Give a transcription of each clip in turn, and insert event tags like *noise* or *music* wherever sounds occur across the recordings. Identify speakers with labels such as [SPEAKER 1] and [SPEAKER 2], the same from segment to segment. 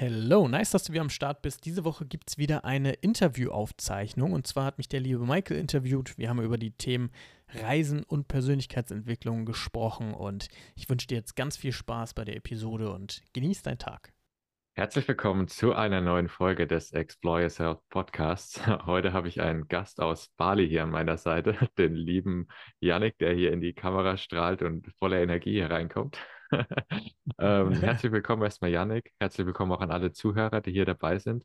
[SPEAKER 1] Hello, nice, dass du wieder am Start bist. Diese Woche gibt es wieder eine Interviewaufzeichnung und zwar hat mich der liebe Michael interviewt. Wir haben über die Themen Reisen und Persönlichkeitsentwicklung gesprochen und ich wünsche dir jetzt ganz viel Spaß bei der Episode und genieß deinen Tag.
[SPEAKER 2] Herzlich willkommen zu einer neuen Folge des Explore Yourself Podcasts. *laughs* Heute habe ich einen Gast aus Bali hier an meiner Seite, *laughs* den lieben Yannick, der hier in die Kamera strahlt und voller Energie hereinkommt. Ähm, *laughs* herzlich willkommen erstmal, Yannick. Herzlich willkommen auch an alle Zuhörer, die hier dabei sind.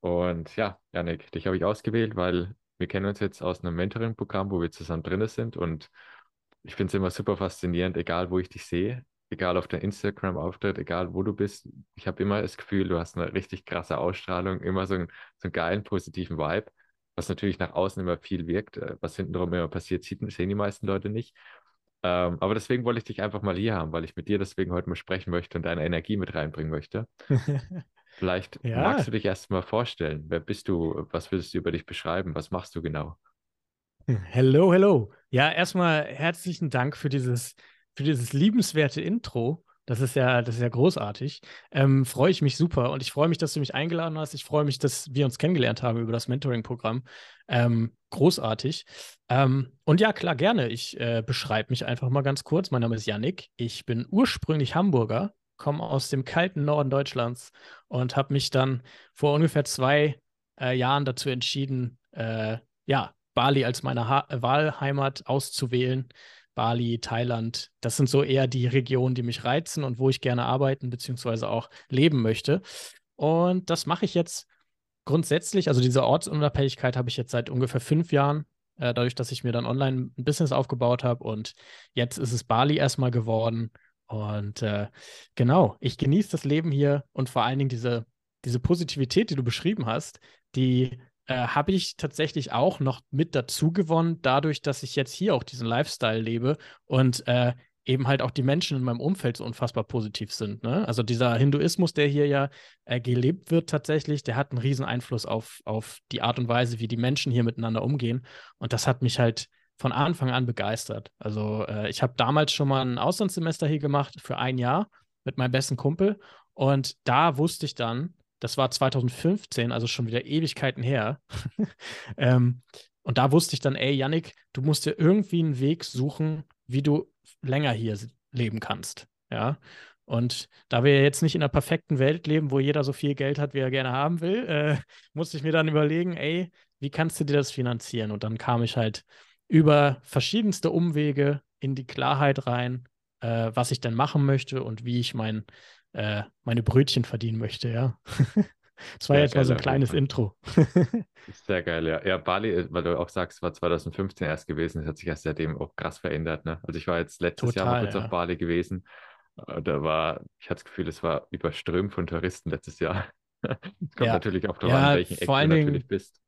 [SPEAKER 2] Und ja, Yannick, dich habe ich ausgewählt, weil wir kennen uns jetzt aus einem Mentoring-Programm, wo wir zusammen drin sind. Und ich finde es immer super faszinierend, egal wo ich dich sehe, egal auf der Instagram-Auftritt, egal wo du bist. Ich habe immer das Gefühl, du hast eine richtig krasse Ausstrahlung, immer so einen, so einen geilen, positiven Vibe, was natürlich nach außen immer viel wirkt. Äh, was hintenrum immer passiert, sehen die meisten Leute nicht. Ähm, aber deswegen wollte ich dich einfach mal hier haben, weil ich mit dir deswegen heute mal sprechen möchte und deine Energie mit reinbringen möchte. *laughs* Vielleicht ja. magst du dich erst mal vorstellen. Wer bist du? Was willst du über dich beschreiben? Was machst du genau?
[SPEAKER 1] Hello, hello. Ja, erstmal herzlichen Dank für dieses, für dieses liebenswerte Intro. Das ist ja, das ist ja großartig. Ähm, freue ich mich super und ich freue mich, dass du mich eingeladen hast. Ich freue mich, dass wir uns kennengelernt haben über das Mentoring-Programm. Ähm, großartig. Ähm, und ja, klar, gerne. Ich äh, beschreibe mich einfach mal ganz kurz. Mein Name ist Yannick. Ich bin ursprünglich Hamburger, komme aus dem kalten Norden Deutschlands und habe mich dann vor ungefähr zwei äh, Jahren dazu entschieden, äh, ja, Bali als meine ha Wahlheimat auszuwählen. Bali, Thailand, das sind so eher die Regionen, die mich reizen und wo ich gerne arbeiten bzw. auch leben möchte. Und das mache ich jetzt grundsätzlich, also diese Ortsunabhängigkeit habe ich jetzt seit ungefähr fünf Jahren, äh, dadurch, dass ich mir dann online ein Business aufgebaut habe und jetzt ist es Bali erstmal geworden. Und äh, genau, ich genieße das Leben hier und vor allen Dingen diese, diese Positivität, die du beschrieben hast, die äh, habe ich tatsächlich auch noch mit dazu gewonnen, dadurch, dass ich jetzt hier auch diesen Lifestyle lebe und äh, eben halt auch die Menschen in meinem Umfeld so unfassbar positiv sind. Ne? Also dieser Hinduismus, der hier ja äh, gelebt wird tatsächlich, der hat einen riesen Einfluss auf, auf die Art und Weise, wie die Menschen hier miteinander umgehen. Und das hat mich halt von Anfang an begeistert. Also äh, ich habe damals schon mal ein Auslandssemester hier gemacht für ein Jahr mit meinem besten Kumpel. Und da wusste ich dann, das war 2015, also schon wieder Ewigkeiten her. *laughs* ähm, und da wusste ich dann, ey, Yannick, du musst dir irgendwie einen Weg suchen, wie du länger hier leben kannst. Ja. Und da wir jetzt nicht in einer perfekten Welt leben, wo jeder so viel Geld hat, wie er gerne haben will, äh, *laughs* musste ich mir dann überlegen, ey, wie kannst du dir das finanzieren? Und dann kam ich halt über verschiedenste Umwege in die Klarheit rein, äh, was ich denn machen möchte und wie ich mein, äh, meine Brötchen verdienen möchte, ja. *laughs* Das war Sehr jetzt mal so ein kleines Intro.
[SPEAKER 2] Sehr geil, ja. Ja, Bali, äh, weil du auch sagst, war 2015 erst gewesen, das hat sich erst seitdem auch krass verändert. Ne? Also ich war jetzt letztes Total, Jahr mal kurz ja. auf Bali gewesen. Äh, da war, ich hatte das Gefühl, es war überströmt von Touristen letztes Jahr. *laughs* Es kommt ja. natürlich auch darauf ja, an, welchen Eck du natürlich bist.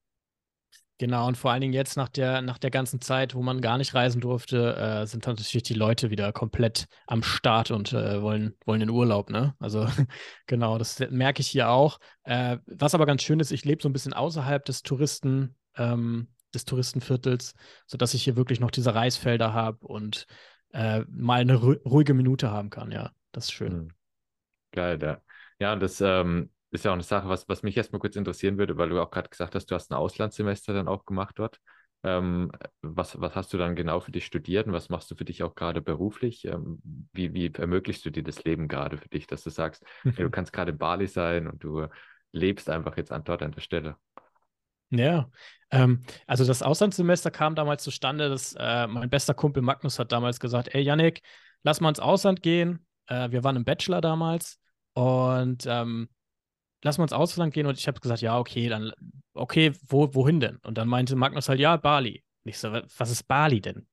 [SPEAKER 1] Genau, und vor allen Dingen jetzt nach der, nach der ganzen Zeit, wo man gar nicht reisen durfte, äh, sind dann natürlich die Leute wieder komplett am Start und äh, wollen, wollen in Urlaub, ne? Also *laughs* genau, das merke ich hier auch. Äh, was aber ganz schön ist, ich lebe so ein bisschen außerhalb des Touristen, ähm, des Touristenviertels, sodass ich hier wirklich noch diese Reisfelder habe und äh, mal eine ruhige Minute haben kann, ja. Das ist schön. Hm.
[SPEAKER 2] Geil, ja. Ja, das ähm, ist ja auch eine Sache, was, was mich erstmal kurz interessieren würde, weil du auch gerade gesagt hast, du hast ein Auslandssemester dann auch gemacht dort. Ähm, was, was hast du dann genau für dich studiert und was machst du für dich auch gerade beruflich? Ähm, wie, wie ermöglichst du dir das Leben gerade für dich, dass du sagst, ja, du kannst gerade in Bali sein und du lebst einfach jetzt an, dort an der Stelle?
[SPEAKER 1] Ja, ähm, also das Auslandssemester kam damals zustande, dass äh, mein bester Kumpel Magnus hat damals gesagt, ey Yannick, lass mal ins Ausland gehen. Äh, wir waren im Bachelor damals und ähm, lass mal ins Ausland gehen. Und ich habe gesagt, ja, okay, dann, okay, wo, wohin denn? Und dann meinte Magnus halt, ja, Bali. Und ich so, was ist Bali denn?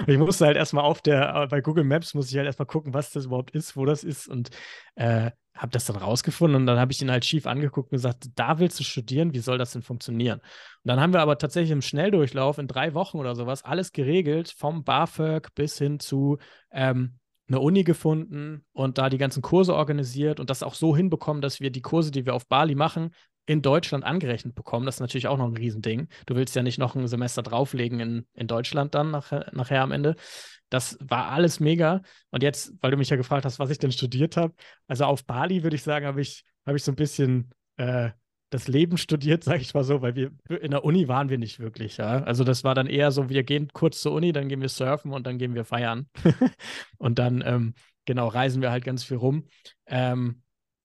[SPEAKER 1] und *laughs* ich musste halt erstmal auf der, bei Google Maps muss ich halt erstmal gucken, was das überhaupt ist, wo das ist und äh, habe das dann rausgefunden und dann habe ich ihn halt schief angeguckt und gesagt, da willst du studieren, wie soll das denn funktionieren? Und dann haben wir aber tatsächlich im Schnelldurchlauf in drei Wochen oder sowas alles geregelt, vom BAföG bis hin zu, ähm, eine Uni gefunden und da die ganzen Kurse organisiert und das auch so hinbekommen, dass wir die Kurse, die wir auf Bali machen, in Deutschland angerechnet bekommen. Das ist natürlich auch noch ein Riesending. Du willst ja nicht noch ein Semester drauflegen in, in Deutschland dann nachher, nachher am Ende. Das war alles mega. Und jetzt, weil du mich ja gefragt hast, was ich denn studiert habe, also auf Bali würde ich sagen, habe ich habe ich so ein bisschen äh, das Leben studiert, sage ich mal so, weil wir in der Uni waren wir nicht wirklich, ja. Also das war dann eher so, wir gehen kurz zur Uni, dann gehen wir surfen und dann gehen wir feiern. *laughs* und dann, ähm, genau, reisen wir halt ganz viel rum. Ähm,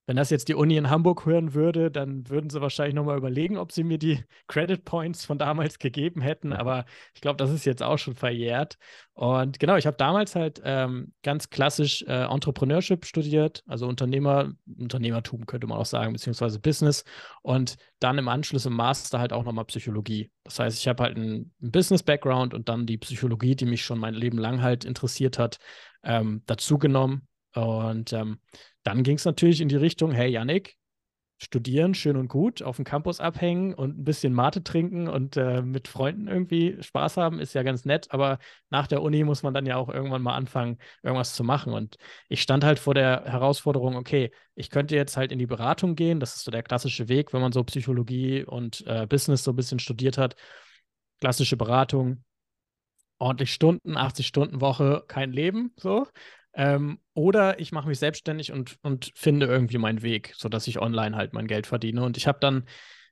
[SPEAKER 1] wenn das jetzt die Uni in Hamburg hören würde, dann würden sie wahrscheinlich nochmal überlegen, ob sie mir die *laughs* Credit Points von damals gegeben hätten. Aber ich glaube, das ist jetzt auch schon verjährt. Und genau, ich habe damals halt ähm, ganz klassisch äh, Entrepreneurship studiert, also Unternehmer, Unternehmertum könnte man auch sagen, beziehungsweise Business. Und dann im Anschluss im Master halt auch nochmal Psychologie. Das heißt, ich habe halt einen, einen Business-Background und dann die Psychologie, die mich schon mein Leben lang halt interessiert hat, ähm, dazu genommen. Und ähm, dann ging es natürlich in die Richtung, hey Yannick, studieren, schön und gut, auf dem Campus abhängen und ein bisschen Mate trinken und äh, mit Freunden irgendwie Spaß haben, ist ja ganz nett, aber nach der Uni muss man dann ja auch irgendwann mal anfangen, irgendwas zu machen. Und ich stand halt vor der Herausforderung, okay, ich könnte jetzt halt in die Beratung gehen, das ist so der klassische Weg, wenn man so Psychologie und äh, Business so ein bisschen studiert hat. Klassische Beratung, ordentlich Stunden, 80 Stunden Woche, kein Leben, so. Ähm, oder ich mache mich selbstständig und, und finde irgendwie meinen Weg, sodass ich online halt mein Geld verdiene. Und ich habe dann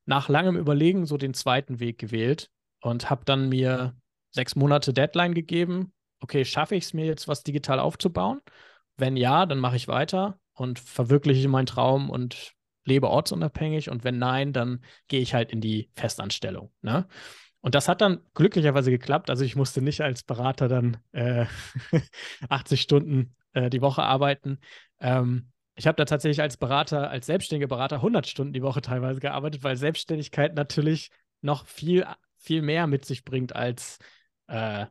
[SPEAKER 1] nach langem Überlegen so den zweiten Weg gewählt und habe dann mir sechs Monate Deadline gegeben. Okay, schaffe ich es mir jetzt, was digital aufzubauen? Wenn ja, dann mache ich weiter und verwirkliche meinen Traum und lebe ortsunabhängig. Und wenn nein, dann gehe ich halt in die Festanstellung. Ne? Und das hat dann glücklicherweise geklappt. Also ich musste nicht als Berater dann äh, *laughs* 80 Stunden äh, die Woche arbeiten. Ähm, ich habe da tatsächlich als Berater, als selbstständiger Berater 100 Stunden die Woche teilweise gearbeitet, weil Selbstständigkeit natürlich noch viel, viel mehr mit sich bringt, als äh,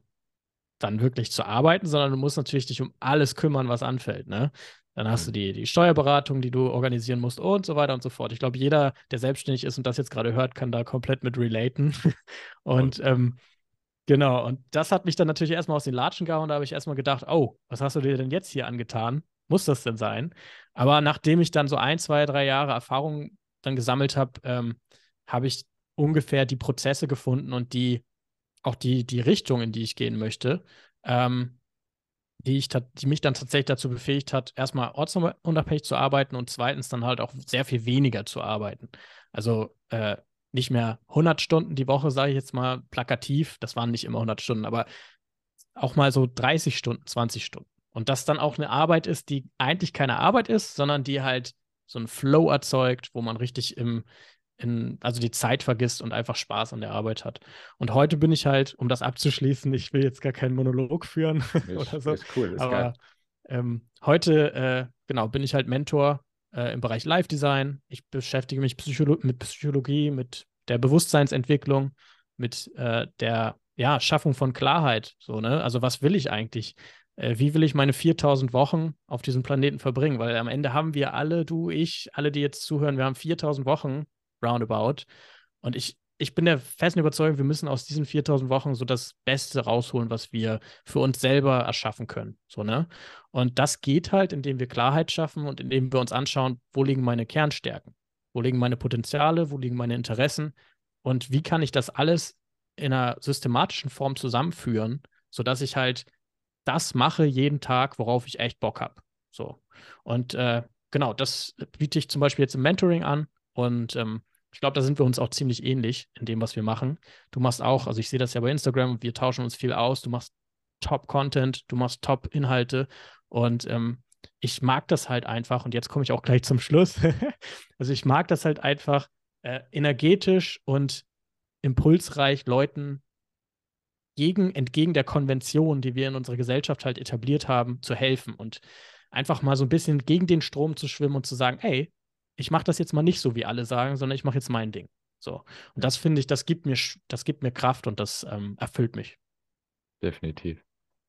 [SPEAKER 1] dann wirklich zu arbeiten, sondern du musst natürlich dich um alles kümmern, was anfällt. Ne? Dann hast du mhm. die, die Steuerberatung, die du organisieren musst und so weiter und so fort. Ich glaube, jeder, der selbstständig ist und das jetzt gerade hört, kann da komplett mit relaten. *laughs* und ähm, genau, und das hat mich dann natürlich erstmal aus den Latschen gehauen. Da habe ich erstmal gedacht, oh, was hast du dir denn jetzt hier angetan? Muss das denn sein? Aber nachdem ich dann so ein, zwei, drei Jahre Erfahrung dann gesammelt habe, ähm, habe ich ungefähr die Prozesse gefunden und die auch die, die Richtung, in die ich gehen möchte. Ähm, die, ich die mich dann tatsächlich dazu befähigt hat, erstmal ortsunabhängig zu arbeiten und zweitens dann halt auch sehr viel weniger zu arbeiten. Also äh, nicht mehr 100 Stunden die Woche, sage ich jetzt mal plakativ, das waren nicht immer 100 Stunden, aber auch mal so 30 Stunden, 20 Stunden. Und das dann auch eine Arbeit ist, die eigentlich keine Arbeit ist, sondern die halt so einen Flow erzeugt, wo man richtig im, in, also die Zeit vergisst und einfach Spaß an der Arbeit hat. Und heute bin ich halt, um das abzuschließen, ich will jetzt gar keinen Monolog führen *laughs* ist, oder so. Ist cool, ist aber ähm, heute, äh, genau, bin ich halt Mentor äh, im Bereich Live-Design. Ich beschäftige mich Psycholo mit Psychologie, mit der Bewusstseinsentwicklung, mit äh, der ja, Schaffung von Klarheit. So, ne? Also, was will ich eigentlich? Äh, wie will ich meine 4000 Wochen auf diesem Planeten verbringen? Weil am Ende haben wir alle, du, ich, alle, die jetzt zuhören, wir haben 4000 Wochen roundabout. Und ich, ich bin der festen Überzeugung, wir müssen aus diesen 4000 Wochen so das Beste rausholen, was wir für uns selber erschaffen können. So, ne? Und das geht halt, indem wir Klarheit schaffen und indem wir uns anschauen, wo liegen meine Kernstärken? Wo liegen meine Potenziale? Wo liegen meine Interessen? Und wie kann ich das alles in einer systematischen Form zusammenführen, sodass ich halt das mache jeden Tag, worauf ich echt Bock habe. So. Und äh, genau, das biete ich zum Beispiel jetzt im Mentoring an. Und ähm, ich glaube, da sind wir uns auch ziemlich ähnlich in dem, was wir machen. Du machst auch, also ich sehe das ja bei Instagram, wir tauschen uns viel aus. Du machst Top-Content, du machst Top-Inhalte und ähm, ich mag das halt einfach. Und jetzt komme ich auch gleich zum Schluss. *laughs* also ich mag das halt einfach äh, energetisch und impulsreich Leuten gegen, entgegen der Konvention, die wir in unserer Gesellschaft halt etabliert haben, zu helfen und einfach mal so ein bisschen gegen den Strom zu schwimmen und zu sagen, ey, ich mache das jetzt mal nicht so, wie alle sagen, sondern ich mache jetzt mein Ding. So. Und das finde ich, das gibt mir, das gibt mir Kraft und das ähm, erfüllt mich.
[SPEAKER 2] Definitiv.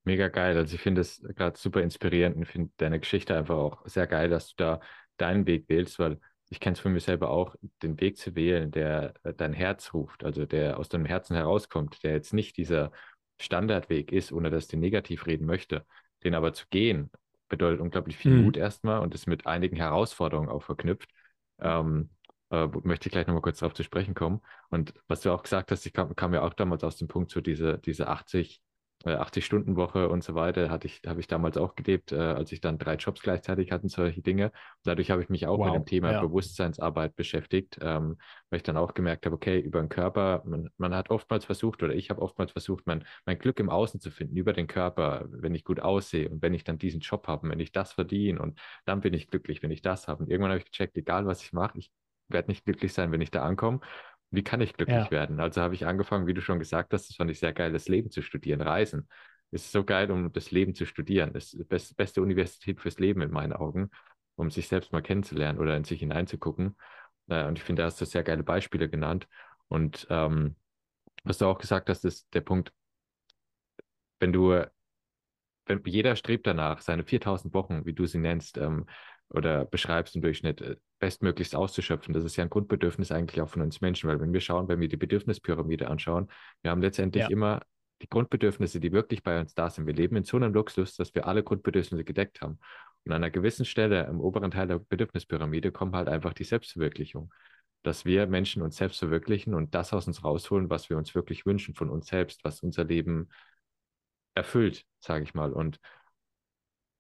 [SPEAKER 2] Mega geil. Also ich finde es gerade super inspirierend und finde deine Geschichte einfach auch sehr geil, dass du da deinen Weg wählst, weil ich kenne es von mir selber auch, den Weg zu wählen, der äh, dein Herz ruft, also der aus deinem Herzen herauskommt, der jetzt nicht dieser Standardweg ist, ohne dass ich den negativ reden möchte, den aber zu gehen, bedeutet unglaublich viel mhm. Mut erstmal und ist mit einigen Herausforderungen auch verknüpft. Ähm, äh, möchte ich gleich nochmal kurz darauf zu sprechen kommen. Und was du auch gesagt hast, ich kam, kam ja auch damals aus dem Punkt zu diese, diese 80 80-Stunden-Woche äh, und so weiter, hatte ich, habe ich damals auch gelebt, äh, als ich dann drei Jobs gleichzeitig hatte, solche Dinge. Dadurch habe ich mich auch wow. mit dem Thema ja. Bewusstseinsarbeit beschäftigt, ähm, weil ich dann auch gemerkt habe, okay, über den Körper, man, man hat oftmals versucht, oder ich habe oftmals versucht, mein, mein Glück im Außen zu finden, über den Körper, wenn ich gut aussehe und wenn ich dann diesen Job habe, wenn ich das verdiene und dann bin ich glücklich, wenn ich das habe. Und irgendwann habe ich gecheckt, egal was ich mache, ich werde nicht glücklich sein, wenn ich da ankomme. Wie kann ich glücklich ja. werden? Also habe ich angefangen, wie du schon gesagt hast, das fand ich sehr geil, das Leben zu studieren, Reisen. Es ist so geil, um das Leben zu studieren. Das ist die beste Universität fürs Leben in meinen Augen, um sich selbst mal kennenzulernen oder in sich hineinzugucken. Äh, und ich finde, da hast du sehr geile Beispiele genannt. Und ähm, was du auch gesagt hast, ist der Punkt, wenn du, wenn jeder strebt danach, seine 4000 Wochen, wie du sie nennst, ähm, oder beschreibst im Durchschnitt, äh, bestmöglichst auszuschöpfen. Das ist ja ein Grundbedürfnis eigentlich auch von uns Menschen, weil wenn wir schauen, wenn wir die Bedürfnispyramide anschauen, wir haben letztendlich ja. immer die Grundbedürfnisse, die wirklich bei uns da sind. Wir leben in so einem Luxus, dass wir alle Grundbedürfnisse gedeckt haben. Und an einer gewissen Stelle im oberen Teil der Bedürfnispyramide kommt halt einfach die Selbstverwirklichung. Dass wir Menschen uns selbst verwirklichen und das aus uns rausholen, was wir uns wirklich wünschen von uns selbst, was unser Leben erfüllt, sage ich mal. Und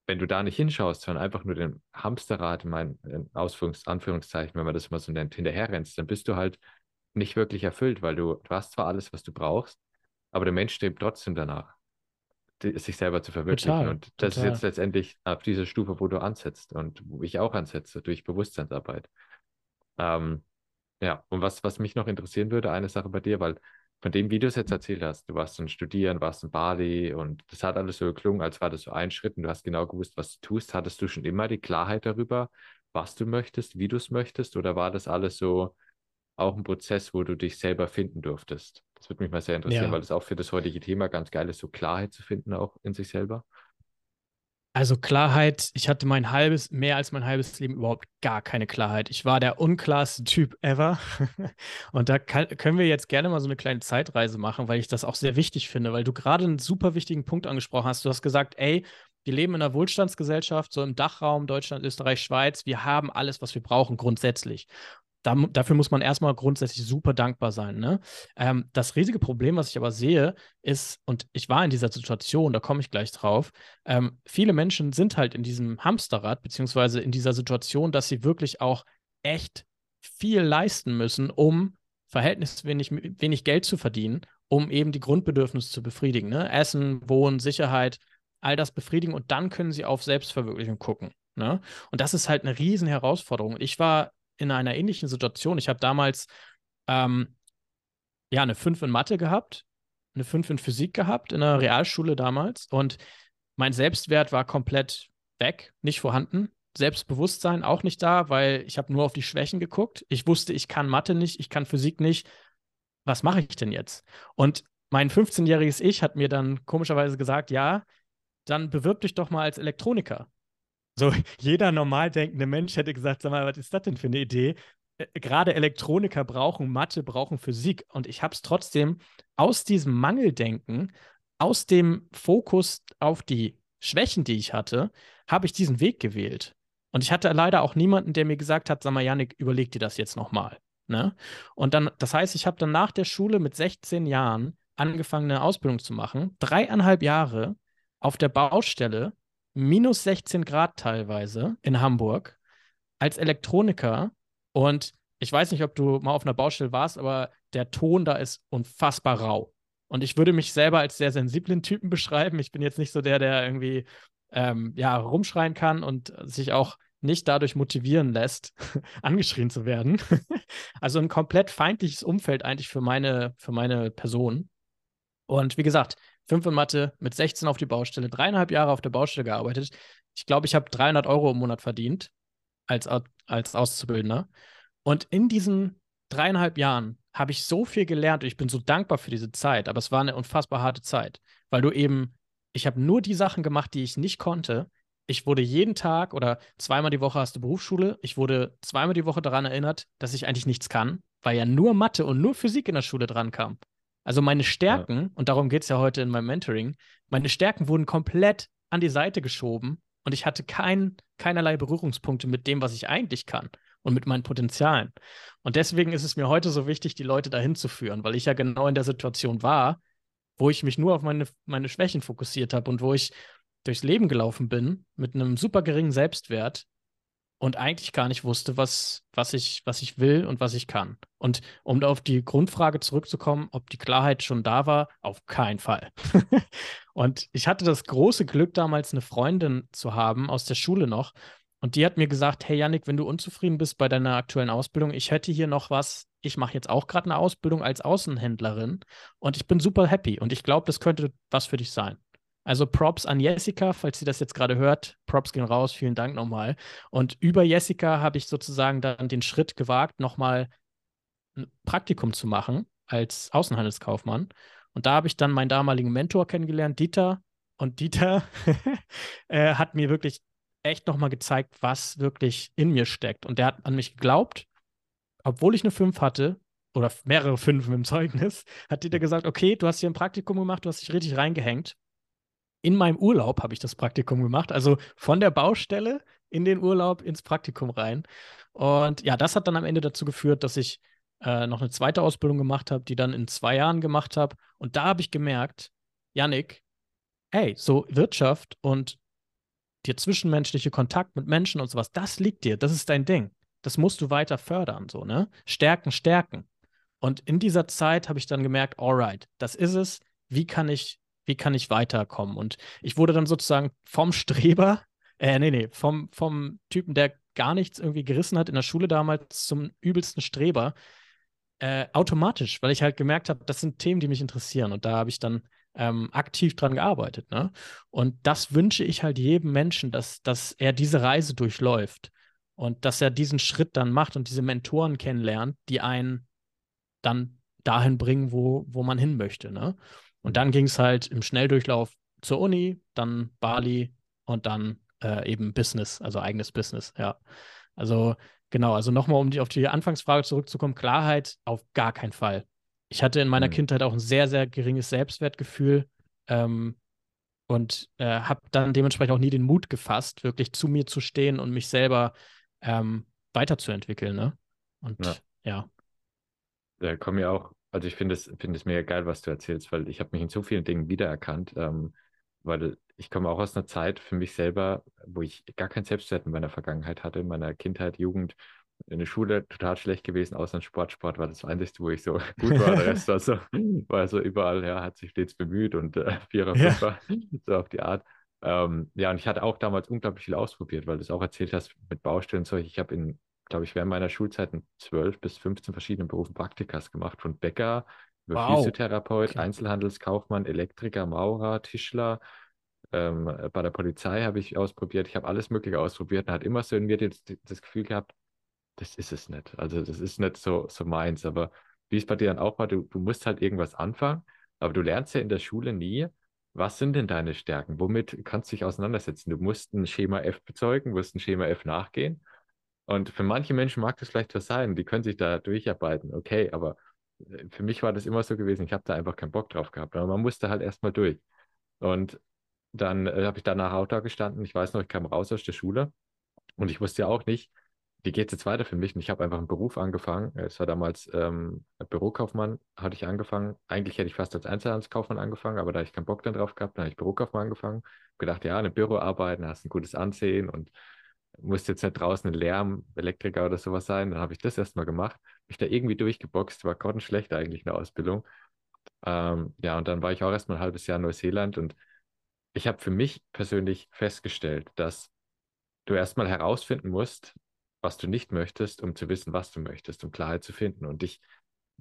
[SPEAKER 2] wenn du da nicht hinschaust, sondern einfach nur den Hamsterrad, in meinen Ausführungs Anführungszeichen, wenn man das mal so nennt, hinterherrennst, dann bist du halt nicht wirklich erfüllt, weil du, du hast zwar alles, was du brauchst, aber der Mensch strebt trotzdem danach, sich selber zu verwirklichen. Total, und das total. ist jetzt letztendlich auf dieser Stufe, wo du ansetzt und wo ich auch ansetze, durch Bewusstseinsarbeit. Ähm, ja, und was, was mich noch interessieren würde, eine Sache bei dir, weil von dem, wie du es jetzt erzählt hast, du warst dann studieren, warst in Bali und das hat alles so geklungen, als war das so ein Schritt und du hast genau gewusst, was du tust. Hattest du schon immer die Klarheit darüber, was du möchtest, wie du es möchtest oder war das alles so auch ein Prozess, wo du dich selber finden durftest? Das würde mich mal sehr interessieren, ja. weil das auch für das heutige Thema ganz geil ist, so Klarheit zu finden auch in sich selber.
[SPEAKER 1] Also Klarheit, ich hatte mein halbes, mehr als mein halbes Leben überhaupt gar keine Klarheit. Ich war der unklarste Typ ever. *laughs* Und da kann, können wir jetzt gerne mal so eine kleine Zeitreise machen, weil ich das auch sehr wichtig finde, weil du gerade einen super wichtigen Punkt angesprochen hast. Du hast gesagt, ey, wir leben in einer Wohlstandsgesellschaft, so im Dachraum Deutschland, Österreich, Schweiz. Wir haben alles, was wir brauchen, grundsätzlich da, dafür muss man erstmal grundsätzlich super dankbar sein. Ne? Ähm, das riesige Problem, was ich aber sehe, ist, und ich war in dieser Situation, da komme ich gleich drauf, ähm, viele Menschen sind halt in diesem Hamsterrad, beziehungsweise in dieser Situation, dass sie wirklich auch echt viel leisten müssen, um verhältnismäßig wenig, Geld zu verdienen, um eben die Grundbedürfnisse zu befriedigen. Ne? Essen, Wohnen, Sicherheit, all das befriedigen und dann können sie auf Selbstverwirklichung gucken. Ne? Und das ist halt eine riesen Herausforderung. Ich war in einer ähnlichen Situation. Ich habe damals ähm, ja eine 5 in Mathe gehabt, eine 5 in Physik gehabt, in der Realschule damals. Und mein Selbstwert war komplett weg, nicht vorhanden. Selbstbewusstsein auch nicht da, weil ich habe nur auf die Schwächen geguckt. Ich wusste, ich kann Mathe nicht, ich kann Physik nicht. Was mache ich denn jetzt? Und mein 15-jähriges Ich hat mir dann komischerweise gesagt, ja, dann bewirb dich doch mal als Elektroniker. So, *laughs* jeder normal denkende Mensch hätte gesagt, sag mal, was ist das denn für eine Idee? Äh, gerade Elektroniker brauchen Mathe, brauchen Physik. Und ich habe es trotzdem aus diesem Mangeldenken, aus dem Fokus auf die Schwächen, die ich hatte, habe ich diesen Weg gewählt. Und ich hatte leider auch niemanden, der mir gesagt hat, sag mal, Janik, überleg dir das jetzt nochmal. Ne? Und dann, das heißt, ich habe dann nach der Schule mit 16 Jahren angefangen, eine Ausbildung zu machen. Dreieinhalb Jahre auf der Baustelle minus 16 Grad teilweise in Hamburg als Elektroniker. Und ich weiß nicht, ob du mal auf einer Baustelle warst, aber der Ton da ist unfassbar rau. Und ich würde mich selber als sehr sensiblen Typen beschreiben. Ich bin jetzt nicht so der, der irgendwie ähm, ja, rumschreien kann und sich auch nicht dadurch motivieren lässt, *laughs* angeschrien zu werden. *laughs* also ein komplett feindliches Umfeld eigentlich für meine, für meine Person. Und wie gesagt, fünf in Mathe, mit 16 auf die Baustelle, dreieinhalb Jahre auf der Baustelle gearbeitet. Ich glaube, ich habe 300 Euro im Monat verdient als, als Auszubildender. Und in diesen dreieinhalb Jahren habe ich so viel gelernt und ich bin so dankbar für diese Zeit. Aber es war eine unfassbar harte Zeit, weil du eben, ich habe nur die Sachen gemacht, die ich nicht konnte. Ich wurde jeden Tag oder zweimal die Woche hast du Berufsschule. Ich wurde zweimal die Woche daran erinnert, dass ich eigentlich nichts kann, weil ja nur Mathe und nur Physik in der Schule dran kam. Also meine Stärken, ja. und darum geht es ja heute in meinem Mentoring, meine Stärken wurden komplett an die Seite geschoben und ich hatte kein, keinerlei Berührungspunkte mit dem, was ich eigentlich kann und mit meinen Potenzialen. Und deswegen ist es mir heute so wichtig, die Leute dahin zu führen, weil ich ja genau in der Situation war, wo ich mich nur auf meine, meine Schwächen fokussiert habe und wo ich durchs Leben gelaufen bin mit einem super geringen Selbstwert und eigentlich gar nicht wusste, was, was, ich, was ich will und was ich kann. Und um auf die Grundfrage zurückzukommen, ob die Klarheit schon da war, auf keinen Fall. *laughs* und ich hatte das große Glück, damals eine Freundin zu haben, aus der Schule noch. Und die hat mir gesagt, hey Yannick, wenn du unzufrieden bist bei deiner aktuellen Ausbildung, ich hätte hier noch was, ich mache jetzt auch gerade eine Ausbildung als Außenhändlerin und ich bin super happy und ich glaube, das könnte was für dich sein. Also Props an Jessica, falls sie das jetzt gerade hört. Props gehen raus, vielen Dank nochmal. Und über Jessica habe ich sozusagen dann den Schritt gewagt, nochmal ein Praktikum zu machen als Außenhandelskaufmann. Und da habe ich dann meinen damaligen Mentor kennengelernt, Dieter. Und Dieter *laughs* äh, hat mir wirklich echt nochmal gezeigt, was wirklich in mir steckt. Und der hat an mich geglaubt, obwohl ich eine 5 hatte oder mehrere Fünfen im Zeugnis, hat Dieter gesagt, okay, du hast hier ein Praktikum gemacht, du hast dich richtig reingehängt in meinem Urlaub habe ich das Praktikum gemacht. Also von der Baustelle in den Urlaub ins Praktikum rein. Und ja, das hat dann am Ende dazu geführt, dass ich äh, noch eine zweite Ausbildung gemacht habe, die dann in zwei Jahren gemacht habe. Und da habe ich gemerkt, Yannick, hey, so Wirtschaft und der zwischenmenschliche Kontakt mit Menschen und sowas, das liegt dir, das ist dein Ding. Das musst du weiter fördern, so, ne? Stärken, stärken. Und in dieser Zeit habe ich dann gemerkt, alright, das ist es. Wie kann ich wie kann ich weiterkommen? Und ich wurde dann sozusagen vom Streber, *laughs* äh, nee, nee, vom, vom Typen, der gar nichts irgendwie gerissen hat in der Schule damals zum übelsten Streber, äh, automatisch, weil ich halt gemerkt habe, das sind Themen, die mich interessieren. Und da habe ich dann ähm, aktiv dran gearbeitet. Ne? Und das wünsche ich halt jedem Menschen, dass, dass er diese Reise durchläuft und dass er diesen Schritt dann macht und diese Mentoren kennenlernt, die einen dann dahin bringen, wo, wo man hin möchte. Ne? Und dann ging es halt im Schnelldurchlauf zur Uni, dann Bali und dann äh, eben Business, also eigenes Business, ja. Also genau, also nochmal, um die, auf die Anfangsfrage zurückzukommen, Klarheit auf gar keinen Fall. Ich hatte in meiner mhm. Kindheit auch ein sehr, sehr geringes Selbstwertgefühl ähm, und äh, habe dann dementsprechend auch nie den Mut gefasst, wirklich zu mir zu stehen und mich selber ähm, weiterzuentwickeln. Ne? Und ja. ja.
[SPEAKER 2] Da kommen ja auch also ich finde es, finde es mega geil, was du erzählst, weil ich habe mich in so vielen Dingen wiedererkannt, ähm, weil ich komme auch aus einer Zeit für mich selber, wo ich gar kein Selbstwert in meiner Vergangenheit hatte, in meiner Kindheit, Jugend, in der Schule total schlecht gewesen, außer im Sport. Sport war das Einzige, wo ich so *laughs* gut war. Der Rest war so, war so überall, ja, hat sich stets bemüht und äh, Vierer, Fünfer, ja. *laughs* so auf die Art. Ähm, ja, und ich hatte auch damals unglaublich viel ausprobiert, weil du es auch erzählt hast mit Baustellen und so. Ich habe in glaube ich, während meiner Schulzeit in 12 bis 15 verschiedenen Berufen Praktikas gemacht, von Bäcker über wow. Physiotherapeut, okay. Einzelhandelskaufmann, Elektriker, Maurer, Tischler. Ähm, bei der Polizei habe ich ausprobiert. Ich habe alles Mögliche ausprobiert und hat immer so in mir das, das, Gefühl gehabt, das ist es nicht. Also das ist nicht so, so meins. Aber wie es bei dir dann auch war, du, du musst halt irgendwas anfangen, aber du lernst ja in der Schule nie, was sind denn deine Stärken? Womit kannst du dich auseinandersetzen? Du musst ein Schema F bezeugen, musst ein Schema F nachgehen und für manche Menschen mag das vielleicht was sein, die können sich da durcharbeiten, okay, aber äh, für mich war das immer so gewesen, ich habe da einfach keinen Bock drauf gehabt, aber man musste halt erstmal durch. Und dann äh, habe ich danach auch da gestanden, ich weiß noch, ich kam raus aus der Schule und ich wusste ja auch nicht, wie geht es jetzt weiter für mich? Und ich habe einfach einen Beruf angefangen. Es war damals ähm, Bürokaufmann, hatte ich angefangen. Eigentlich hätte ich fast als Einzelhandelskaufmann angefangen, aber da ich keinen Bock dann drauf gehabt, dann habe ich Bürokaufmann angefangen. Gedacht, ja, in einem Büro arbeiten, hast ein gutes Ansehen und musste jetzt nicht draußen ein Lärm, Elektriker oder sowas sein. Dann habe ich das erstmal gemacht, mich da irgendwie durchgeboxt, war grottenschlecht eigentlich eine Ausbildung. Ähm, ja, und dann war ich auch erstmal ein halbes Jahr in Neuseeland und ich habe für mich persönlich festgestellt, dass du erstmal herausfinden musst, was du nicht möchtest, um zu wissen, was du möchtest, um Klarheit zu finden. Und ich,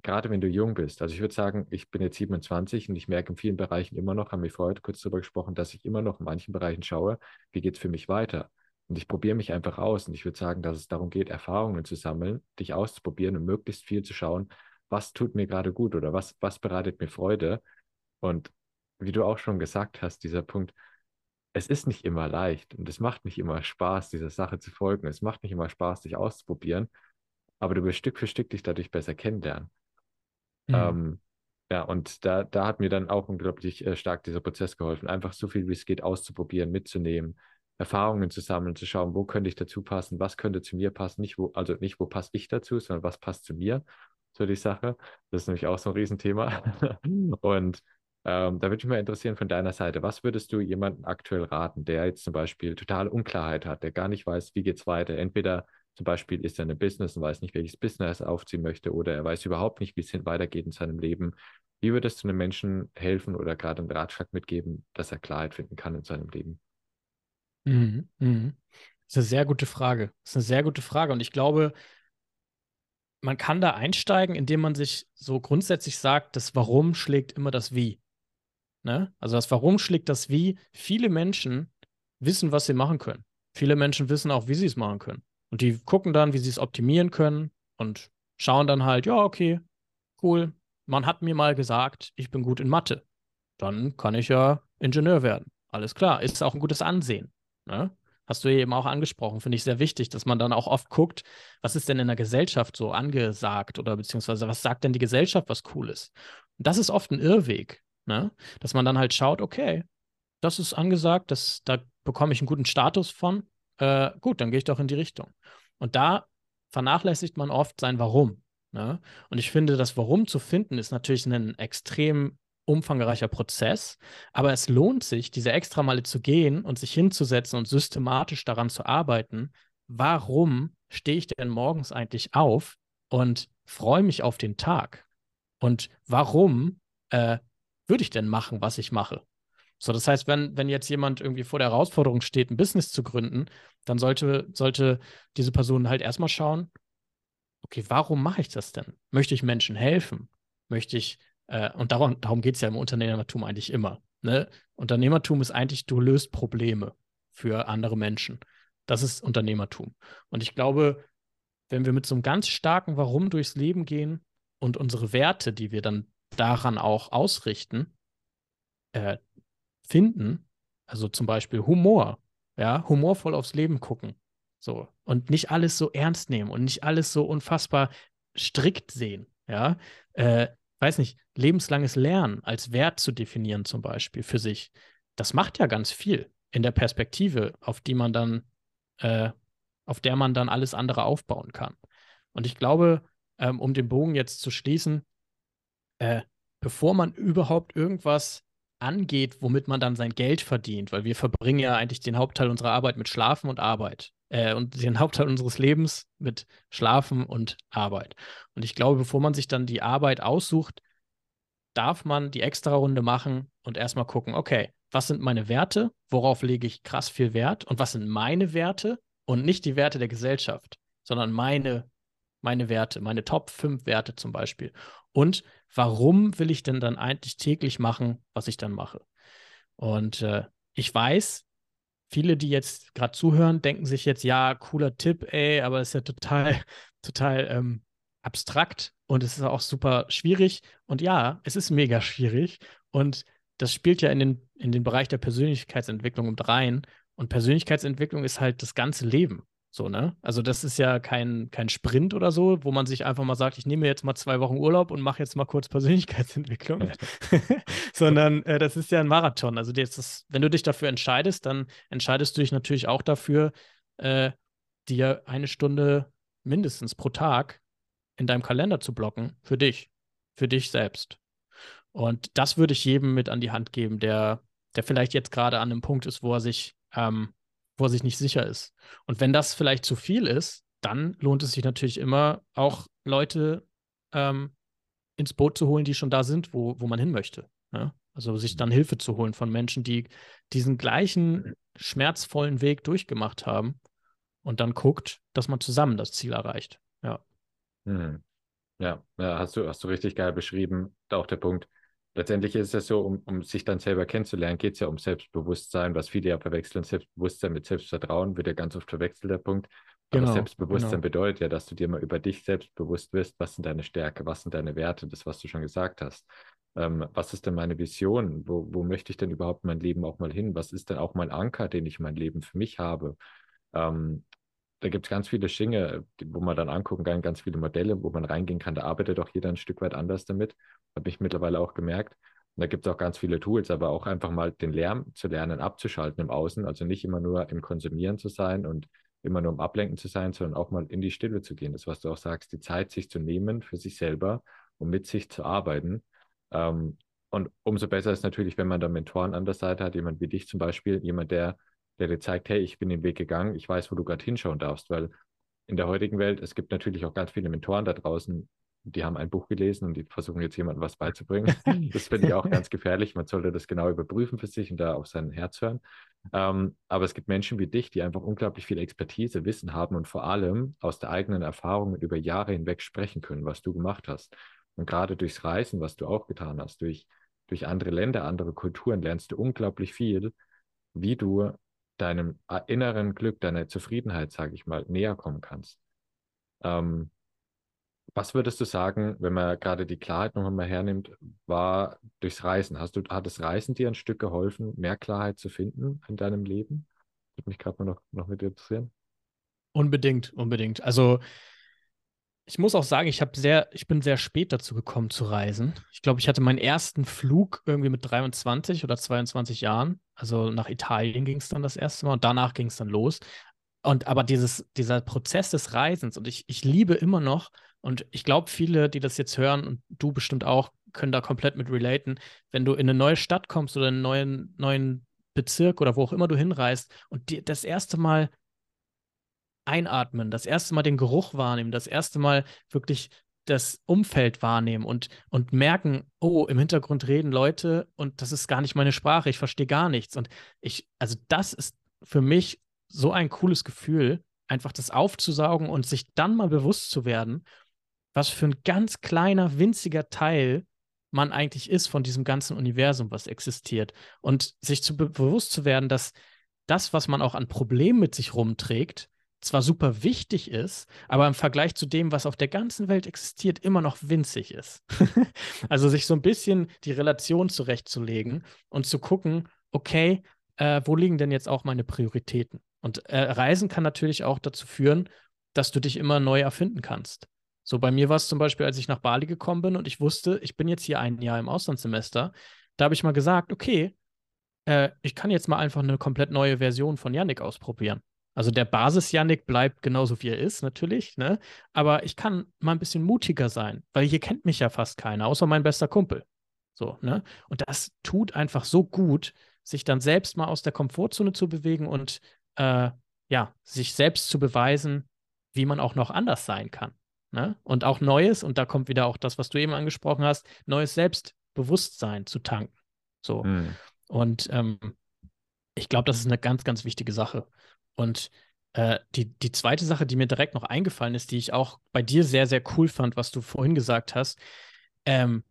[SPEAKER 2] gerade wenn du jung bist, also ich würde sagen, ich bin jetzt 27 und ich merke in vielen Bereichen immer noch, haben wir vorher kurz darüber gesprochen, dass ich immer noch in manchen Bereichen schaue, wie geht es für mich weiter. Und ich probiere mich einfach aus. Und ich würde sagen, dass es darum geht, Erfahrungen zu sammeln, dich auszuprobieren und möglichst viel zu schauen, was tut mir gerade gut oder was, was bereitet mir Freude. Und wie du auch schon gesagt hast, dieser Punkt, es ist nicht immer leicht und es macht nicht immer Spaß, dieser Sache zu folgen. Es macht nicht immer Spaß, dich auszuprobieren, aber du wirst Stück für Stück dich dadurch besser kennenlernen. Mhm. Ähm, ja, und da, da hat mir dann auch unglaublich äh, stark dieser Prozess geholfen, einfach so viel wie es geht auszuprobieren, mitzunehmen, Erfahrungen zu sammeln, zu schauen, wo könnte ich dazu passen, was könnte zu mir passen, nicht wo, also nicht, wo passe ich dazu, sondern was passt zu mir, so die Sache. Das ist nämlich auch so ein Riesenthema. *laughs* Und Ähm, da würde mich mal interessieren von deiner Seite, was würdest du jemandem aktuell raten, der jetzt zum Beispiel totale Unklarheit hat, der gar nicht weiß, wie geht es weiter? Entweder zum Beispiel ist er in einem Business und weiß nicht, welches Business er aufziehen möchte, oder er weiß überhaupt nicht, wie es weitergeht in seinem Leben. Wie würdest du einem Menschen helfen oder gerade einen Ratschlag mitgeben, dass er Klarheit finden kann in seinem Leben?
[SPEAKER 1] Mhm, mhm. Das ist eine sehr gute Frage. Das ist eine sehr gute Frage. Und ich glaube, man kann da einsteigen, indem man sich so grundsätzlich sagt, das Warum schlägt immer das Wie. Ne? Also das Warum schlägt das Wie. Viele Menschen wissen, was sie machen können. Viele Menschen wissen auch, wie sie es machen können. Und die gucken dann, wie sie es optimieren können und schauen dann halt, ja, okay, cool. Man hat mir mal gesagt, ich bin gut in Mathe. Dann kann ich ja Ingenieur werden. Alles klar, ist auch ein gutes Ansehen. Ne? Hast du eben auch angesprochen, finde ich sehr wichtig, dass man dann auch oft guckt, was ist denn in der Gesellschaft so angesagt oder beziehungsweise was sagt denn die Gesellschaft, was cool ist. Und das ist oft ein Irrweg. Ne? Dass man dann halt schaut, okay, das ist angesagt, das, da bekomme ich einen guten Status von. Äh, gut, dann gehe ich doch in die Richtung. Und da vernachlässigt man oft sein Warum. Ne? Und ich finde, das Warum zu finden, ist natürlich ein extrem umfangreicher Prozess, aber es lohnt sich, diese extra Male zu gehen und sich hinzusetzen und systematisch daran zu arbeiten. Warum stehe ich denn morgens eigentlich auf und freue mich auf den Tag? Und warum äh, würde ich denn machen, was ich mache? So, das heißt, wenn, wenn jetzt jemand irgendwie vor der Herausforderung steht, ein Business zu gründen, dann sollte, sollte diese Person halt erstmal schauen, okay, warum mache ich das denn? Möchte ich Menschen helfen? Möchte ich, äh, und darum, darum geht es ja im Unternehmertum eigentlich immer. Ne? Unternehmertum ist eigentlich, du löst Probleme für andere Menschen. Das ist Unternehmertum. Und ich glaube, wenn wir mit so einem ganz starken Warum durchs Leben gehen und unsere Werte, die wir dann daran auch ausrichten, äh, finden, also zum Beispiel Humor, ja, humorvoll aufs Leben gucken, so und nicht alles so ernst nehmen und nicht alles so unfassbar strikt sehen, ja, äh, weiß nicht, lebenslanges Lernen als Wert zu definieren zum Beispiel für sich, das macht ja ganz viel in der Perspektive, auf die man dann, äh, auf der man dann alles andere aufbauen kann. Und ich glaube, ähm, um den Bogen jetzt zu schließen, äh, bevor man überhaupt irgendwas angeht, womit man dann sein Geld verdient, weil wir verbringen ja eigentlich den Hauptteil unserer Arbeit mit Schlafen und Arbeit äh, und den Hauptteil unseres Lebens mit Schlafen und Arbeit. Und ich glaube, bevor man sich dann die Arbeit aussucht, darf man die extra Runde machen und erstmal gucken, okay, was sind meine Werte, worauf lege ich krass viel Wert und was sind meine Werte und nicht die Werte der Gesellschaft, sondern meine meine Werte, meine Top 5 Werte zum Beispiel. Und warum will ich denn dann eigentlich täglich machen, was ich dann mache? Und äh, ich weiß, viele, die jetzt gerade zuhören, denken sich jetzt, ja, cooler Tipp, ey, aber es ist ja total, *laughs* total ähm, abstrakt und es ist auch super schwierig. Und ja, es ist mega schwierig. Und das spielt ja in den, in den Bereich der Persönlichkeitsentwicklung mit rein. Und Persönlichkeitsentwicklung ist halt das ganze Leben. So, ne? Also das ist ja kein, kein Sprint oder so, wo man sich einfach mal sagt, ich nehme jetzt mal zwei Wochen Urlaub und mache jetzt mal kurz Persönlichkeitsentwicklung, *laughs* sondern äh, das ist ja ein Marathon. Also das, wenn du dich dafür entscheidest, dann entscheidest du dich natürlich auch dafür, äh, dir eine Stunde mindestens pro Tag in deinem Kalender zu blocken für dich, für dich selbst. Und das würde ich jedem mit an die Hand geben, der, der vielleicht jetzt gerade an einem Punkt ist, wo er sich ähm, wo er sich nicht sicher ist. Und wenn das vielleicht zu viel ist, dann lohnt es sich natürlich immer, auch Leute ähm, ins Boot zu holen, die schon da sind, wo, wo man hin möchte. Ja? Also sich dann Hilfe zu holen von Menschen, die diesen gleichen schmerzvollen Weg durchgemacht haben und dann guckt, dass man zusammen das Ziel erreicht. Ja.
[SPEAKER 2] Hm. Ja, ja hast, du, hast du richtig geil beschrieben. Auch der Punkt, letztendlich ist es so, um, um sich dann selber kennenzulernen, geht es ja um Selbstbewusstsein, was viele ja verwechseln. Selbstbewusstsein mit Selbstvertrauen wird ja ganz oft verwechselt, der Punkt. Aber genau, Selbstbewusstsein genau. bedeutet ja, dass du dir mal über dich selbst bewusst wirst, was sind deine Stärke, was sind deine Werte, das, was du schon gesagt hast. Ähm, was ist denn meine Vision? Wo, wo möchte ich denn überhaupt mein Leben auch mal hin? Was ist denn auch mein Anker, den ich mein Leben für mich habe? Ähm, da gibt es ganz viele Schinge, wo man dann angucken kann, ganz viele Modelle, wo man reingehen kann. Da arbeitet auch jeder ein Stück weit anders damit. Habe ich mittlerweile auch gemerkt. Und da gibt es auch ganz viele Tools, aber auch einfach mal den Lärm zu lernen, abzuschalten im Außen. Also nicht immer nur im Konsumieren zu sein und immer nur im Ablenken zu sein, sondern auch mal in die Stille zu gehen. Das, was du auch sagst, die Zeit sich zu nehmen für sich selber und mit sich zu arbeiten. Ähm, Und umso besser ist natürlich, wenn man da Mentoren an der Seite hat, jemand wie dich zum Beispiel, jemand, der, der dir zeigt, hey, ich bin den Weg gegangen, ich weiß, wo du gerade hinschauen darfst, weil in der heutigen Welt, es gibt natürlich auch ganz viele Mentoren da draußen, die haben ein Buch gelesen und die versuchen jetzt jemandem was beizubringen. *laughs* Das finde ich auch ganz gefährlich. Man sollte das genau überprüfen für sich und da auf sein Herz hören. Ähm, aber es gibt Menschen wie dich, die einfach unglaublich viel Expertise, Wissen haben und vor allem aus der eigenen Erfahrung über Jahre hinweg sprechen können, was du gemacht hast. Und gerade durchs Reisen, was du auch getan hast, durch, durch andere Länder, andere Kulturen, lernst du unglaublich viel, wie du deinem inneren Glück, deiner Zufriedenheit, sage ich mal, näher kommen kannst. Ähm, was würdest du sagen, wenn man gerade die Klarheit noch einmal hernimmt, war durchs Reisen? Hast du, hat das Reisen dir ein Stück geholfen, mehr Klarheit zu finden in deinem Leben? Würde mich gerade mal noch, noch mit dir interessieren.
[SPEAKER 1] Unbedingt, unbedingt. Also ich muss auch sagen, ich habe sehr, ich bin sehr spät dazu gekommen zu reisen. Ich glaube, ich hatte meinen ersten Flug irgendwie mit 23 oder 22 Jahren. Also nach Italien ging es dann das erste Mal und danach ging es dann los. Und aber dieses, dieser Prozess des Reisens und ich, ich liebe immer noch, und ich glaube, viele, die das jetzt hören und du bestimmt auch, können da komplett mit relaten, wenn du in eine neue Stadt kommst oder in einen neuen, neuen Bezirk oder wo auch immer du hinreist und die, das erste Mal einatmen, das erste Mal den Geruch wahrnehmen, das erste Mal wirklich das Umfeld wahrnehmen und, und merken, oh, im Hintergrund reden Leute und das ist gar nicht meine Sprache, ich verstehe gar nichts. Und ich, also das ist für mich so ein cooles Gefühl, einfach das aufzusaugen und sich dann mal bewusst zu werden, was für ein ganz kleiner, winziger Teil man eigentlich ist von diesem ganzen Universum, was existiert. Und sich zu be bewusst zu werden, dass das, was man auch an Problemen mit sich rumträgt, zwar super wichtig ist, aber im Vergleich zu dem, was auf der ganzen Welt existiert, immer noch winzig ist. *laughs* also sich so ein bisschen die Relation zurechtzulegen und zu gucken, okay, äh, wo liegen denn jetzt auch meine Prioritäten? Und äh, Reisen kann natürlich auch dazu führen, dass du dich immer neu erfinden kannst. So bei mir war es zum Beispiel, als ich nach Bali gekommen bin und ich wusste, ich bin jetzt hier ein Jahr im Auslandssemester, da habe ich mal gesagt, okay, äh, ich kann jetzt mal einfach eine komplett neue Version von Yannick ausprobieren. Also der Basis-Yannick bleibt genauso wie er ist, natürlich, ne? Aber ich kann mal ein bisschen mutiger sein, weil hier kennt mich ja fast keiner, außer mein bester Kumpel. So, ne? Und das tut einfach so gut, sich dann selbst mal aus der Komfortzone zu bewegen und äh, ja, sich selbst zu beweisen, wie man auch noch anders sein kann. Ne? Und auch Neues, und da kommt wieder auch das, was du eben angesprochen hast, neues Selbstbewusstsein zu tanken. So. Hm. Und ähm, ich glaube, das ist eine ganz, ganz wichtige Sache. Und äh, die, die zweite Sache, die mir direkt noch eingefallen ist, die ich auch bei dir sehr, sehr cool fand, was du vorhin gesagt hast, ähm,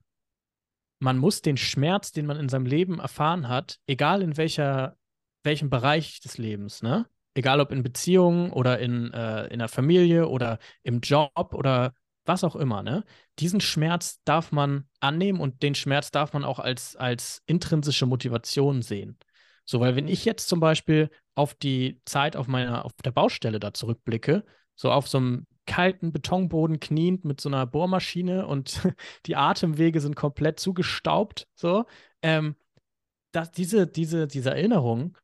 [SPEAKER 1] man muss den Schmerz, den man in seinem Leben erfahren hat, egal in welcher, welchem Bereich des Lebens, ne? Egal ob in Beziehungen oder in, äh, in der Familie oder im Job oder was auch immer, ne? Diesen Schmerz darf man annehmen und den Schmerz darf man auch als, als intrinsische Motivation sehen. So, weil wenn ich jetzt zum Beispiel auf die Zeit auf meiner, auf der Baustelle da zurückblicke, so auf so einem kalten Betonboden kniend mit so einer Bohrmaschine und *laughs* die Atemwege sind komplett zugestaubt, so, ähm, dass diese, diese, diese Erinnerung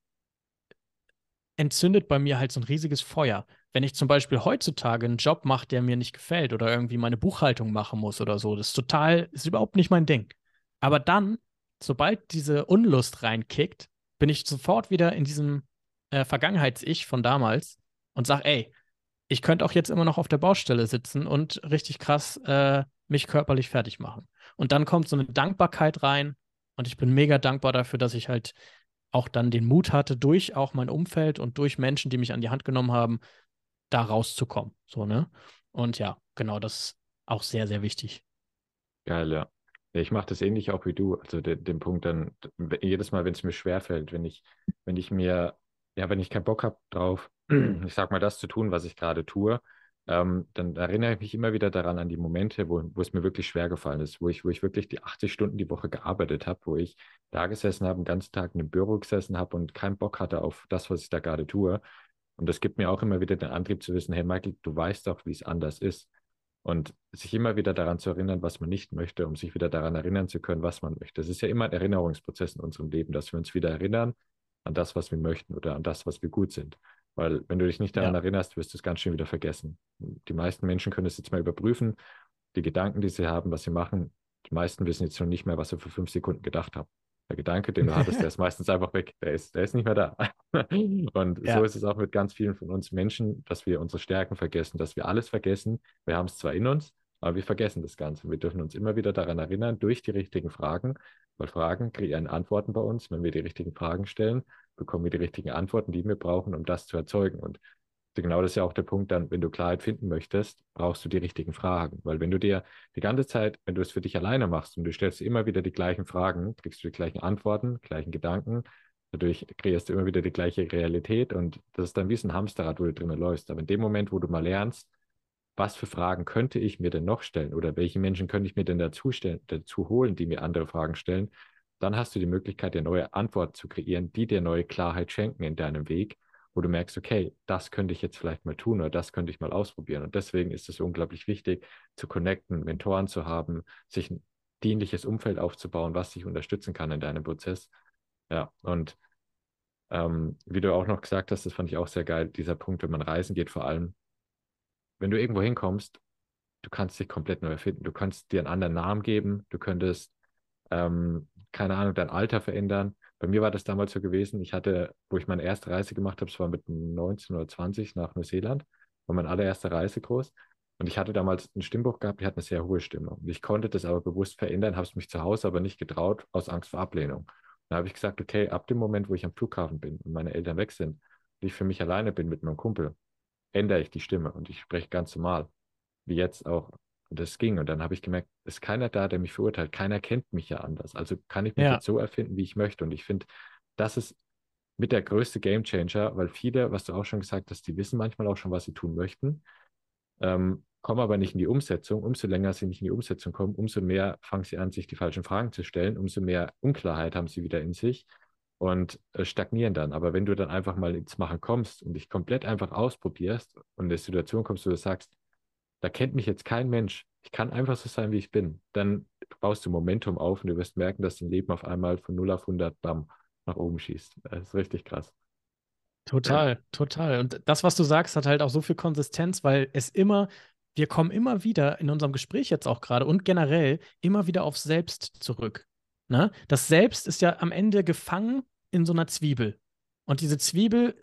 [SPEAKER 1] entzündet bei mir halt so ein riesiges Feuer. Wenn ich zum Beispiel heutzutage einen Job mache, der mir nicht gefällt oder irgendwie meine Buchhaltung machen muss oder so, das ist total, ist überhaupt nicht mein Ding. Aber dann, sobald diese Unlust reinkickt, bin ich sofort wieder in diesem äh, Vergangenheits-Ich von damals und sage, ey, ich könnte auch jetzt immer noch auf der Baustelle sitzen und richtig krass äh, mich körperlich fertig machen. Und dann kommt so eine Dankbarkeit rein und ich bin mega dankbar dafür, dass ich halt auch dann den Mut hatte, durch auch mein Umfeld und durch Menschen, die mich an die Hand genommen haben, da rauszukommen. So, ne? Und ja, genau, das ist auch sehr, sehr wichtig.
[SPEAKER 2] Geil, ja. Ich mache das ähnlich auch wie du. Also den, den Punkt dann, jedes Mal, wenn es mir schwerfällt, wenn ich, wenn ich mir, ja, wenn ich keinen Bock habe drauf, *clears throat* ich sag mal, das zu tun, was ich gerade tue, ähm, dann erinnere ich mich immer wieder daran an die Momente, wo, wo es mir wirklich schwer gefallen ist, wo ich, wo ich wirklich die 80 Stunden die Woche gearbeitet habe, wo ich da gesessen habe, den ganzen Tag in einem Büro gesessen habe und keinen Bock hatte auf das, was ich da gerade tue. Und das gibt mir auch immer wieder den Antrieb zu wissen, hey Michael, du weißt doch, wie es anders ist. Und sich immer wieder daran zu erinnern, was man nicht möchte, um sich wieder daran erinnern zu können, was man möchte. Das ist ja immer ein Erinnerungsprozess in unserem Leben, dass wir uns wieder erinnern an das, was wir möchten oder an das, was wir gut sind. Weil wenn du dich nicht daran ja. erinnerst, wirst du es ganz schön wieder vergessen. Die meisten Menschen können es jetzt mal überprüfen. Die Gedanken, die sie haben, was sie machen, Die meisten wissen jetzt schon nicht mehr, was sie vor fünf Sekunden gedacht haben. Der Gedanke, den du hattest, der *laughs* ist meistens einfach weg. Der ist, der ist nicht mehr da. *laughs* Und ja. so ist es auch mit ganz vielen von uns Menschen, dass wir unsere Stärken vergessen, dass wir alles vergessen. Wir haben es zwar in uns, aber wir vergessen das Ganze. Wir dürfen uns immer wieder daran erinnern, durch die richtigen Fragen, weil Fragen kreieren Antworten bei uns. Wenn wir die richtigen Fragen stellen, bekommen wir die richtigen Antworten, die wir brauchen, um das zu erzeugen. Und genau das ist ja auch der Punkt dann, wenn du Klarheit finden möchtest, brauchst du die richtigen Fragen. Weil wenn du dir die ganze Zeit, wenn du es für dich alleine machst und du stellst immer wieder die gleichen Fragen, kriegst du die gleichen Antworten, gleichen Gedanken, dadurch kreierst du immer wieder die gleiche Realität und das ist dann wie ein Hamsterrad, wo du drinnen läufst. Aber in dem Moment, wo du mal lernst, was für Fragen könnte ich mir denn noch stellen oder welche Menschen könnte ich mir denn dazu, stellen, dazu holen, die mir andere Fragen stellen, dann hast du die Möglichkeit, dir neue Antworten zu kreieren, die dir neue Klarheit schenken in deinem Weg wo du merkst, okay, das könnte ich jetzt vielleicht mal tun oder das könnte ich mal ausprobieren. Und deswegen ist es unglaublich wichtig, zu connecten, Mentoren zu haben, sich ein dienliches Umfeld aufzubauen, was dich unterstützen kann in deinem Prozess. Ja, und ähm, wie du auch noch gesagt hast, das fand ich auch sehr geil, dieser Punkt, wenn man reisen geht, vor allem, wenn du irgendwo hinkommst, du kannst dich komplett neu erfinden. Du kannst dir einen anderen Namen geben, du könntest, ähm, keine Ahnung, dein Alter verändern, bei mir war das damals so gewesen, ich hatte, wo ich meine erste Reise gemacht habe, es war mit 19 oder 20 nach Neuseeland, war meine allererste Reise groß. Und ich hatte damals ein Stimmbuch gehabt, die hat eine sehr hohe Stimme. Und ich konnte das aber bewusst verändern, habe es mich zu Hause aber nicht getraut, aus Angst vor Ablehnung. Dann habe ich gesagt, okay, ab dem Moment, wo ich am Flughafen bin und meine Eltern weg sind und ich für mich alleine bin mit meinem Kumpel, ändere ich die Stimme und ich spreche ganz normal. Wie jetzt auch und das ging. Und dann habe ich gemerkt, es ist keiner da, der mich verurteilt. Keiner kennt mich ja anders. Also kann ich mich ja. jetzt so erfinden, wie ich möchte. Und ich finde, das ist mit der größte Game Changer, weil viele, was du auch schon gesagt hast, die wissen manchmal auch schon, was sie tun möchten, ähm, kommen aber nicht in die Umsetzung. Umso länger sie nicht in die Umsetzung kommen, umso mehr fangen sie an, sich die falschen Fragen zu stellen, umso mehr Unklarheit haben sie wieder in sich und äh, stagnieren dann. Aber wenn du dann einfach mal ins Machen kommst und dich komplett einfach ausprobierst und in eine Situation kommst, wo du sagst, da kennt mich jetzt kein Mensch. Ich kann einfach so sein, wie ich bin. Dann baust du Momentum auf und du wirst merken, dass dein Leben auf einmal von 0 auf 100 bam, nach oben schießt. Das ist richtig krass.
[SPEAKER 1] Total, ja. total. Und das, was du sagst, hat halt auch so viel Konsistenz, weil es immer, wir kommen immer wieder in unserem Gespräch jetzt auch gerade und generell immer wieder aufs Selbst zurück. Ne? Das Selbst ist ja am Ende gefangen in so einer Zwiebel. Und diese Zwiebel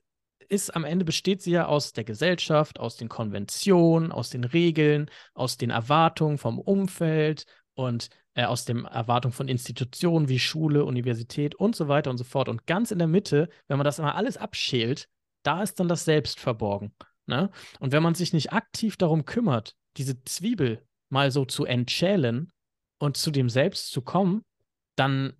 [SPEAKER 1] ist am Ende besteht sie ja aus der Gesellschaft, aus den Konventionen, aus den Regeln, aus den Erwartungen vom Umfeld und äh, aus den Erwartungen von Institutionen wie Schule, Universität und so weiter und so fort. Und ganz in der Mitte, wenn man das immer alles abschält, da ist dann das Selbst verborgen. Ne? Und wenn man sich nicht aktiv darum kümmert, diese Zwiebel mal so zu entschälen und zu dem Selbst zu kommen, dann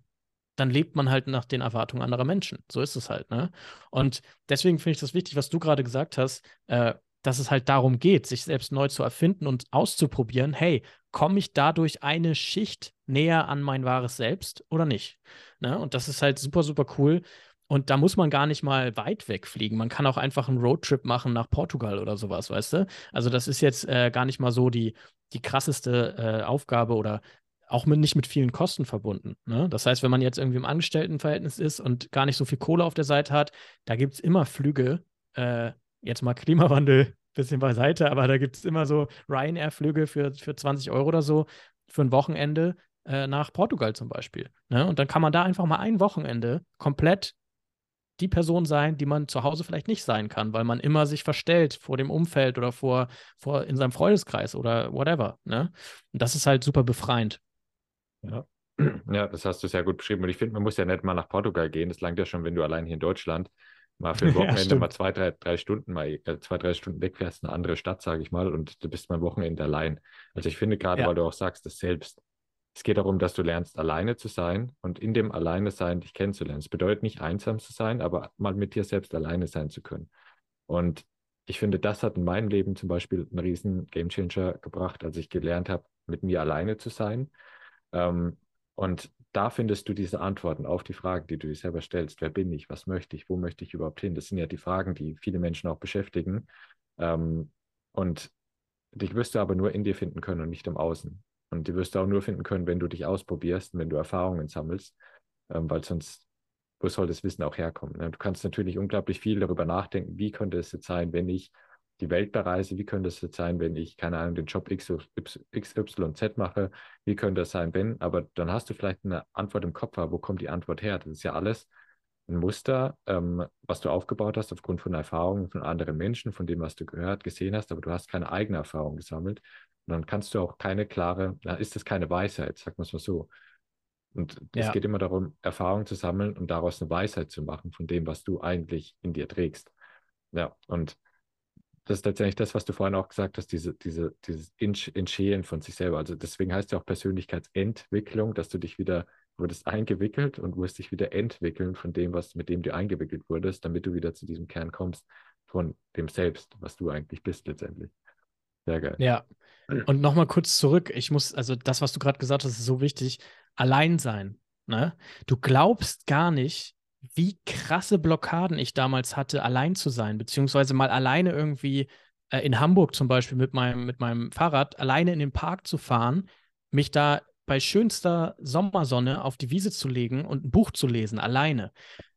[SPEAKER 1] dann lebt man halt nach den Erwartungen anderer Menschen. So ist es halt, ne? Und deswegen finde ich das wichtig, was du gerade gesagt hast, äh, dass es halt darum geht, sich selbst neu zu erfinden und auszuprobieren, hey, komme ich dadurch eine Schicht näher an mein wahres Selbst oder nicht? Ne? Und das ist halt super, super cool. Und da muss man gar nicht mal weit wegfliegen. Man kann auch einfach einen Roadtrip machen nach Portugal oder sowas, weißt du? Also das ist jetzt äh, gar nicht mal so die, die krasseste äh, Aufgabe oder auch mit, nicht mit vielen Kosten verbunden. Ne? Das heißt, wenn man jetzt irgendwie im Angestelltenverhältnis ist und gar nicht so viel Kohle auf der Seite hat, da gibt es immer Flüge, äh, jetzt mal Klimawandel ein *laughs* bisschen beiseite, aber da gibt es immer so Ryanair-Flüge für, für 20 Euro oder so für ein Wochenende äh, nach Portugal zum Beispiel. Ne? Und dann kann man da einfach mal ein Wochenende komplett die Person sein, die man zu Hause vielleicht nicht sein kann, weil man immer sich verstellt vor dem Umfeld oder vor, vor in seinem Freundeskreis oder whatever. Ne? Und das ist halt super befreiend.
[SPEAKER 2] Ja. *clears throat* ja, das hast du sehr gut beschrieben. Und ich finde, man muss ja nicht mal nach Portugal gehen. Das langt ja schon, wenn du allein hier in Deutschland mal für *laughs* ein Wochenende ja, mal zwei, drei, drei Stunden mal äh, zwei, drei Stunden wegfährst, eine andere Stadt, sage ich mal, und du bist mal ein Wochenende allein. Also ich finde gerade, ja. weil du auch sagst, das selbst. Es geht darum, dass du lernst, alleine zu sein und in dem Alleine sein dich kennenzulernen. Es bedeutet nicht einsam zu sein, aber mal mit dir selbst alleine sein zu können. Und ich finde, das hat in meinem Leben zum Beispiel einen riesen Gamechanger gebracht, als ich gelernt habe, mit mir alleine zu sein ähm, und da findest du diese Antworten auf die Fragen, die du dir selber stellst. Wer bin ich? Was möchte ich? Wo möchte ich überhaupt hin? Das sind ja die Fragen, die viele Menschen auch beschäftigen. Ähm, und dich wirst du aber nur in dir finden können und nicht im Außen. Und die wirst du auch nur finden können, wenn du dich ausprobierst und wenn du Erfahrungen sammelst, ähm, weil sonst, wo soll das Wissen auch herkommen? Ne? Du kannst natürlich unglaublich viel darüber nachdenken, wie könnte es jetzt sein, wenn ich die Welt bereise, wie könnte es jetzt sein, wenn ich, keine Ahnung, den Job XYZ mache, wie könnte es sein, wenn, aber dann hast du vielleicht eine Antwort im Kopf, aber wo kommt die Antwort her? Das ist ja alles ein Muster, ähm, was du aufgebaut hast aufgrund von Erfahrungen von anderen Menschen, von dem, was du gehört, gesehen hast, aber du hast keine eigene Erfahrung gesammelt. Und dann kannst du auch keine klare, dann ist das keine Weisheit, sagen wir es mal so. Und es ja. geht immer darum, Erfahrung zu sammeln und daraus eine Weisheit zu machen von dem, was du eigentlich in dir trägst. Ja, und das ist letztendlich das, was du vorhin auch gesagt hast, diese, diese, dieses Entschehen von sich selber. Also deswegen heißt ja auch Persönlichkeitsentwicklung, dass du dich wieder wurdest eingewickelt und wirst dich wieder entwickeln von dem, was mit dem du eingewickelt wurdest, damit du wieder zu diesem Kern kommst von dem Selbst, was du eigentlich bist letztendlich.
[SPEAKER 1] Sehr geil. Ja. Und nochmal kurz zurück. Ich muss, also das, was du gerade gesagt hast, ist so wichtig. Allein sein. Ne? Du glaubst gar nicht, wie krasse Blockaden ich damals hatte, allein zu sein, beziehungsweise mal alleine irgendwie äh, in Hamburg zum Beispiel mit meinem, mit meinem Fahrrad alleine in den Park zu fahren, mich da bei schönster Sommersonne auf die Wiese zu legen und ein Buch zu lesen, alleine.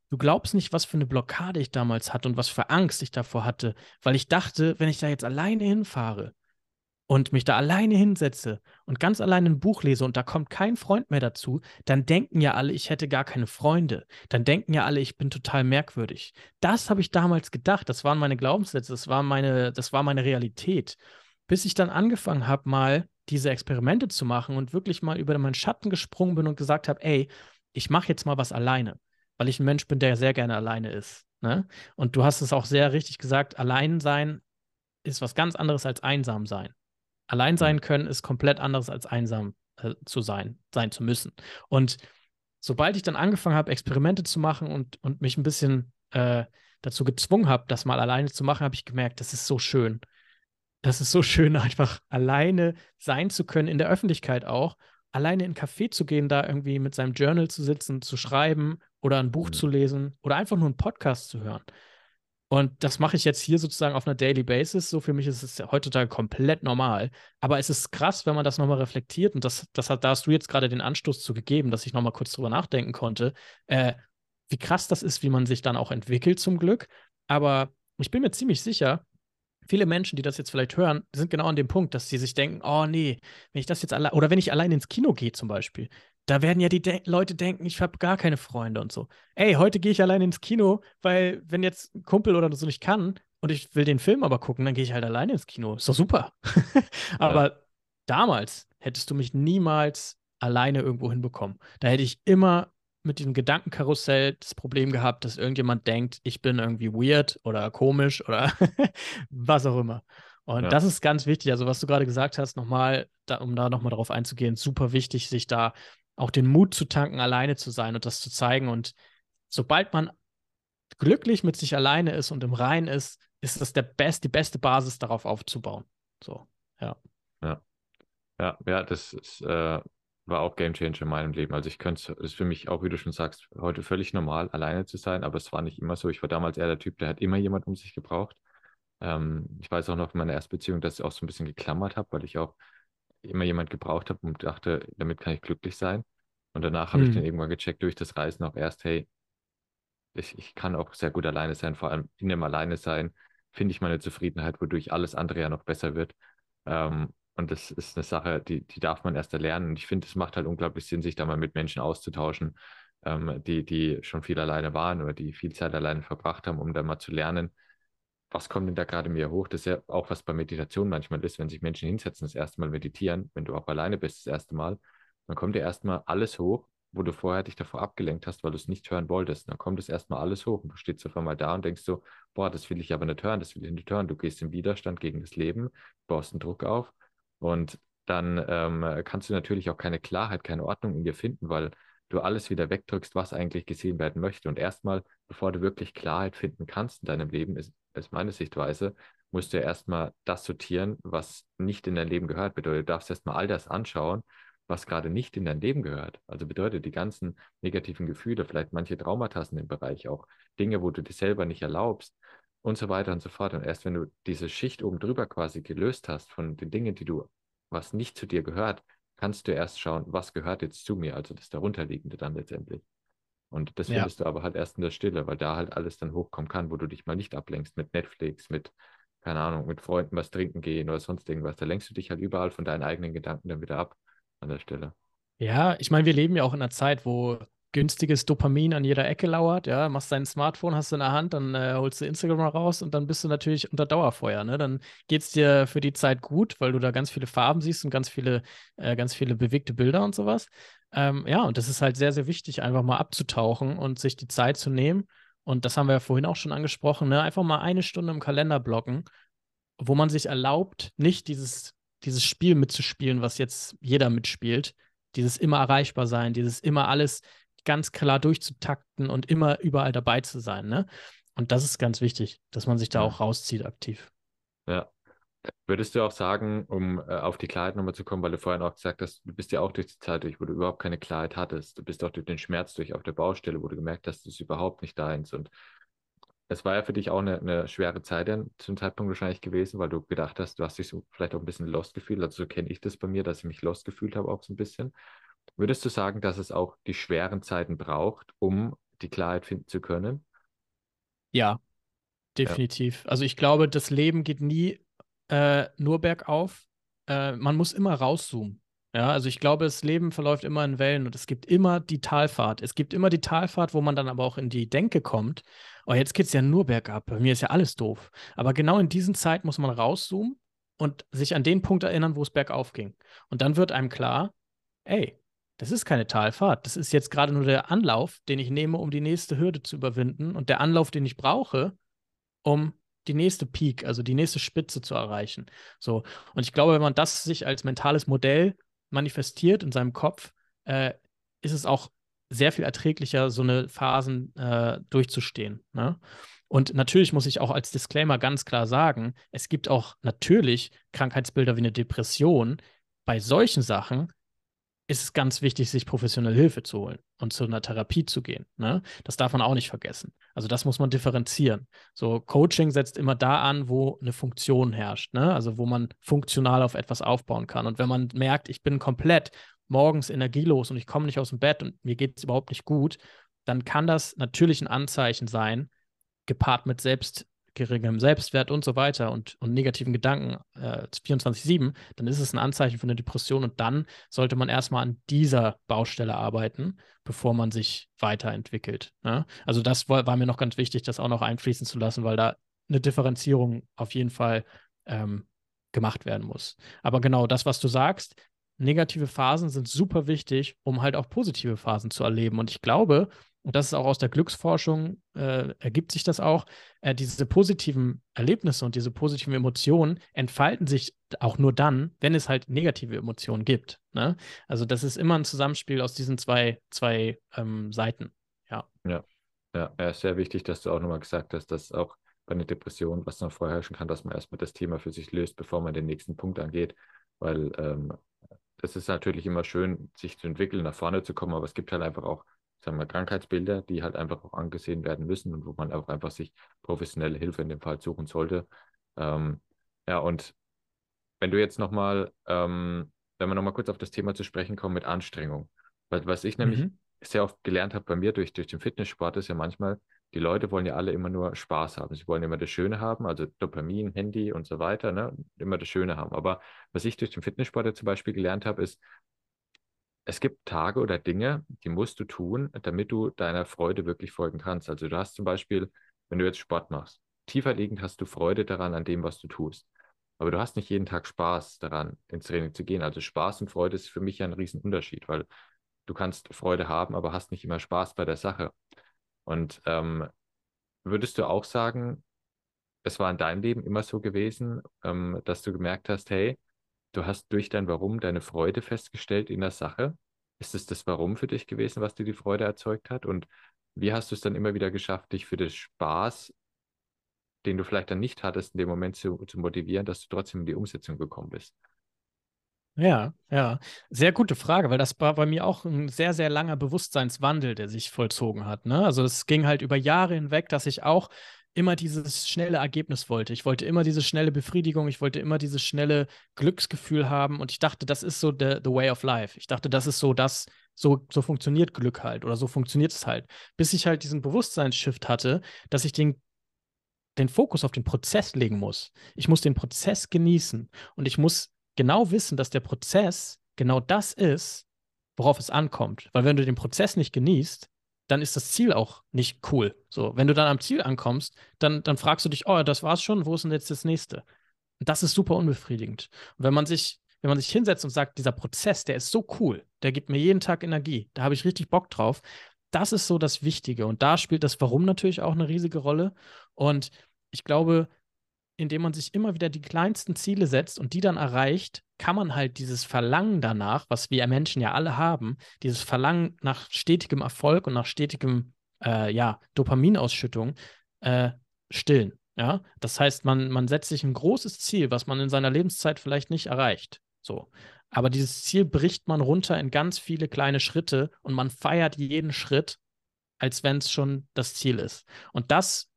[SPEAKER 1] Du glaubst nicht, was für eine Blockade ich damals hatte und was für Angst ich davor hatte, weil ich dachte, wenn ich da jetzt alleine hinfahre und mich da alleine hinsetze und ganz alleine ein Buch lese und da kommt kein Freund mehr dazu, dann denken ja alle, ich hätte gar keine Freunde. Dann denken ja alle, ich bin total merkwürdig. Das habe ich damals gedacht. Das waren meine Glaubenssätze, das war meine, das war meine Realität. Bis ich dann angefangen habe, mal diese Experimente zu machen und wirklich mal über meinen Schatten gesprungen bin und gesagt habe, ey, ich mache jetzt mal was alleine, weil ich ein Mensch bin, der sehr gerne alleine ist. Ne? Und du hast es auch sehr richtig gesagt, allein sein ist was ganz anderes als einsam sein. Allein sein mhm. können ist komplett anderes als einsam äh, zu sein, sein zu müssen. Und sobald ich dann angefangen habe, Experimente zu machen und, und mich ein bisschen äh, dazu gezwungen habe, das mal alleine zu machen, habe ich gemerkt, das ist so schön das ist so *laughs* schön, einfach alleine sein zu können, in der Öffentlichkeit auch. Alleine in ein Café zu gehen, da irgendwie mit seinem Journal zu sitzen, zu schreiben oder ein Buch mhm. zu lesen oder einfach nur einen Podcast zu hören. Und das mache ich jetzt hier sozusagen auf einer Daily Basis. So für mich ist es heutzutage komplett normal. Aber es ist krass, wenn man das nochmal reflektiert. Und das, das hat, da hast du jetzt gerade den Anstoß zu gegeben, dass ich nochmal kurz drüber nachdenken konnte. Äh, wie krass das ist, wie man sich dann auch entwickelt zum Glück. Aber ich bin mir ziemlich sicher, viele Menschen, die das jetzt vielleicht hören, sind genau an dem Punkt, dass sie sich denken, oh nee, wenn ich das jetzt allein, oder wenn ich allein ins Kino gehe zum Beispiel, da werden ja die De Leute denken, ich habe gar keine Freunde und so. Ey, heute gehe ich allein ins Kino, weil wenn jetzt ein Kumpel oder so nicht kann und ich will den Film aber gucken, dann gehe ich halt alleine ins Kino. Ist doch super. *laughs* aber ja. damals hättest du mich niemals alleine irgendwo hinbekommen. Da hätte ich immer mit diesem Gedankenkarussell das Problem gehabt, dass irgendjemand denkt, ich bin irgendwie weird oder komisch oder *laughs* was auch immer. Und ja. das ist ganz wichtig. Also, was du gerade gesagt hast, nochmal, da, um da nochmal drauf einzugehen, super wichtig, sich da auch den Mut zu tanken, alleine zu sein und das zu zeigen. Und sobald man glücklich mit sich alleine ist und im Rein ist, ist das der best, die beste Basis, darauf aufzubauen. So, ja.
[SPEAKER 2] Ja, ja, ja das ist äh, war auch Game Changer in meinem Leben. Also ich könnte, es ist für mich auch, wie du schon sagst, heute völlig normal, alleine zu sein, aber es war nicht immer so. Ich war damals eher der Typ, der hat immer jemand um sich gebraucht. Ähm, ich weiß auch noch in meiner Erstbeziehung, dass ich auch so ein bisschen geklammert habe, weil ich auch immer jemand gebraucht habe und dachte, damit kann ich glücklich sein. Und danach habe hm. ich dann irgendwann gecheckt durch das Reisen auch erst, hey, ich, ich kann auch sehr gut alleine sein, vor allem in dem Alleine sein, finde ich meine Zufriedenheit, wodurch alles andere ja noch besser wird. Ähm, und das ist eine Sache, die, die darf man erst erlernen. Und ich finde, es macht halt unglaublich Sinn, sich da mal mit Menschen auszutauschen, ähm, die, die schon viel alleine waren oder die viel Zeit alleine verbracht haben, um da mal zu lernen, was kommt denn da gerade mir hoch? Das ist ja auch, was bei Meditation manchmal ist, wenn sich Menschen hinsetzen, das erste Mal meditieren, wenn du auch alleine bist, das erste Mal, dann kommt dir erstmal alles hoch, wo du vorher dich davor abgelenkt hast, weil du es nicht hören wolltest. Dann kommt es erstmal alles hoch und du stehst auf einmal da und denkst so, boah, das will ich aber nicht hören, das will ich nicht hören. Du gehst im Widerstand gegen das Leben, baust einen Druck auf und dann ähm, kannst du natürlich auch keine Klarheit, keine Ordnung in dir finden, weil du alles wieder wegdrückst, was eigentlich gesehen werden möchte. Und erstmal, bevor du wirklich Klarheit finden kannst in deinem Leben, ist, ist meine Sichtweise, musst du erstmal das sortieren, was nicht in dein Leben gehört. Bedeutet, du darfst erstmal all das anschauen, was gerade nicht in dein Leben gehört. Also bedeutet die ganzen negativen Gefühle, vielleicht manche Traumata in dem Bereich auch, Dinge, wo du dir selber nicht erlaubst, und so weiter und so fort. Und erst wenn du diese Schicht oben drüber quasi gelöst hast von den Dingen, die du, was nicht zu dir gehört, kannst du erst schauen, was gehört jetzt zu mir, also das darunterliegende dann letztendlich. Und das findest ja. du aber halt erst in der Stille, weil da halt alles dann hochkommen kann, wo du dich mal nicht ablenkst mit Netflix, mit keine Ahnung, mit Freunden was trinken gehen oder sonst irgendwas. Da lenkst du dich halt überall von deinen eigenen Gedanken dann wieder ab an der Stelle.
[SPEAKER 1] Ja, ich meine, wir leben ja auch in einer Zeit, wo günstiges Dopamin an jeder Ecke lauert. Ja, machst dein Smartphone, hast du in der Hand, dann äh, holst du Instagram raus und dann bist du natürlich unter Dauerfeuer. Ne? Dann geht es dir für die Zeit gut, weil du da ganz viele Farben siehst und ganz viele, äh, ganz viele bewegte Bilder und sowas. Ähm, ja, und das ist halt sehr, sehr wichtig, einfach mal abzutauchen und sich die Zeit zu nehmen. Und das haben wir ja vorhin auch schon angesprochen, ne? einfach mal eine Stunde im Kalender blocken, wo man sich erlaubt, nicht dieses, dieses Spiel mitzuspielen, was jetzt jeder mitspielt. Dieses immer erreichbar sein, dieses immer alles ganz klar durchzutakten und immer überall dabei zu sein. Ne? Und das ist ganz wichtig, dass man sich da auch rauszieht aktiv.
[SPEAKER 2] Ja. Würdest du auch sagen, um äh, auf die Klarheit nochmal zu kommen, weil du vorhin auch gesagt hast, du bist ja auch durch die Zeit durch, wo du überhaupt keine Klarheit hattest. Du bist auch durch den Schmerz durch auf der Baustelle, wo du gemerkt hast, das ist überhaupt nicht deins. Und es war ja für dich auch eine, eine schwere Zeit dann zum Zeitpunkt wahrscheinlich gewesen, weil du gedacht hast, du hast dich so vielleicht auch ein bisschen lost gefühlt. Also so kenne ich das bei mir, dass ich mich lost gefühlt habe auch so ein bisschen. Würdest du sagen, dass es auch die schweren Zeiten braucht, um die Klarheit finden zu können?
[SPEAKER 1] Ja, definitiv. Ja. Also ich glaube, das Leben geht nie äh, nur bergauf. Äh, man muss immer rauszoomen. Ja, also ich glaube, das Leben verläuft immer in Wellen und es gibt immer die Talfahrt. Es gibt immer die Talfahrt, wo man dann aber auch in die Denke kommt. Oh, jetzt geht es ja nur bergab. Bei mir ist ja alles doof. Aber genau in diesen Zeit muss man rauszoomen und sich an den Punkt erinnern, wo es bergauf ging. Und dann wird einem klar, ey, das ist keine Talfahrt. Das ist jetzt gerade nur der Anlauf, den ich nehme, um die nächste Hürde zu überwinden und der Anlauf, den ich brauche, um die nächste Peak, also die nächste Spitze zu erreichen. So. Und ich glaube, wenn man das sich als mentales Modell manifestiert in seinem Kopf, äh, ist es auch sehr viel erträglicher, so eine Phasen äh, durchzustehen. Ne? Und natürlich muss ich auch als Disclaimer ganz klar sagen, es gibt auch natürlich Krankheitsbilder wie eine Depression. Bei solchen Sachen ist es ganz wichtig, sich professionelle Hilfe zu holen und zu einer Therapie zu gehen. Ne? Das darf man auch nicht vergessen. Also das muss man differenzieren. So Coaching setzt immer da an, wo eine Funktion herrscht, ne? also wo man funktional auf etwas aufbauen kann. Und wenn man merkt, ich bin komplett morgens energielos und ich komme nicht aus dem Bett und mir geht es überhaupt nicht gut, dann kann das natürlich ein Anzeichen sein, gepaart mit Selbst geringem Selbstwert und so weiter und, und negativen Gedanken äh, 24-7, dann ist es ein Anzeichen für eine Depression und dann sollte man erstmal an dieser Baustelle arbeiten, bevor man sich weiterentwickelt. Ne? Also das war, war, mir noch ganz wichtig, das auch noch einfließen zu lassen, weil da eine Differenzierung auf jeden Fall ähm, gemacht werden muss. Aber genau das, was du sagst, negative Phasen sind super wichtig, um halt auch positive Phasen zu erleben. Und ich glaube, und das ist auch aus der Glücksforschung, äh, ergibt sich das auch, äh, diese positiven Erlebnisse und diese positiven Emotionen entfalten sich auch nur dann, wenn es halt negative Emotionen gibt. Ne? Also das ist immer ein Zusammenspiel aus diesen zwei, zwei ähm, Seiten. Ja.
[SPEAKER 2] ja. Ja, ja, sehr wichtig, dass du auch nochmal gesagt hast, dass auch bei einer Depression, was noch vorherrschen kann, dass man erstmal das Thema für sich löst, bevor man den nächsten Punkt angeht. Weil ähm, es ist natürlich immer schön, sich zu entwickeln, nach vorne zu kommen, aber es gibt halt einfach auch sagen wir, Krankheitsbilder, die halt einfach auch angesehen werden müssen und wo man auch einfach sich professionelle Hilfe in dem Fall suchen sollte. Ähm, ja, und wenn du jetzt nochmal, ähm, wenn wir nochmal kurz auf das Thema zu sprechen kommen mit Anstrengung, was, was ich nämlich mhm. sehr oft gelernt habe bei mir durch, durch den Fitnesssport, ist ja manchmal, die Leute wollen ja alle immer nur Spaß haben. Sie wollen immer das Schöne haben, also Dopamin, Handy und so weiter, ne? immer das Schöne haben. Aber was ich durch den Fitnesssport zum Beispiel gelernt habe, ist, es gibt Tage oder Dinge, die musst du tun, damit du deiner Freude wirklich folgen kannst. Also du hast zum Beispiel, wenn du jetzt Sport machst, tiefer liegend hast du Freude daran an dem, was du tust. Aber du hast nicht jeden Tag Spaß daran, ins Training zu gehen. Also Spaß und Freude ist für mich ja ein Riesenunterschied, weil du kannst Freude haben, aber hast nicht immer Spaß bei der Sache. Und ähm, würdest du auch sagen, es war in deinem Leben immer so gewesen, ähm, dass du gemerkt hast, hey, du hast durch dein Warum deine Freude festgestellt in der Sache. Ist es das Warum für dich gewesen, was dir die Freude erzeugt hat? Und wie hast du es dann immer wieder geschafft, dich für den Spaß, den du vielleicht dann nicht hattest, in dem Moment zu, zu motivieren, dass du trotzdem in die Umsetzung gekommen bist?
[SPEAKER 1] Ja, ja, sehr gute Frage, weil das war bei mir auch ein sehr, sehr langer Bewusstseinswandel, der sich vollzogen hat. Ne? Also es ging halt über Jahre hinweg, dass ich auch immer dieses schnelle Ergebnis wollte. Ich wollte immer diese schnelle Befriedigung, ich wollte immer dieses schnelle Glücksgefühl haben und ich dachte, das ist so the, the way of life. Ich dachte, das ist so das, so, so funktioniert Glück halt oder so funktioniert es halt. Bis ich halt diesen Bewusstseinsshift hatte, dass ich den den Fokus auf den Prozess legen muss. Ich muss den Prozess genießen und ich muss genau wissen, dass der Prozess genau das ist, worauf es ankommt. Weil wenn du den Prozess nicht genießt, dann ist das Ziel auch nicht cool. So, wenn du dann am Ziel ankommst, dann, dann fragst du dich, oh, das war's schon, wo ist denn jetzt das nächste? Und das ist super unbefriedigend. Und wenn man sich, wenn man sich hinsetzt und sagt, dieser Prozess, der ist so cool, der gibt mir jeden Tag Energie, da habe ich richtig Bock drauf, das ist so das Wichtige. Und da spielt das Warum natürlich auch eine riesige Rolle. Und ich glaube, indem man sich immer wieder die kleinsten Ziele setzt und die dann erreicht, kann man halt dieses Verlangen danach, was wir Menschen ja alle haben, dieses Verlangen nach stetigem Erfolg und nach stetigem äh, ja, Dopaminausschüttung äh, stillen. Ja? Das heißt, man, man setzt sich ein großes Ziel, was man in seiner Lebenszeit vielleicht nicht erreicht. So. Aber dieses Ziel bricht man runter in ganz viele kleine Schritte und man feiert jeden Schritt, als wenn es schon das Ziel ist. Und das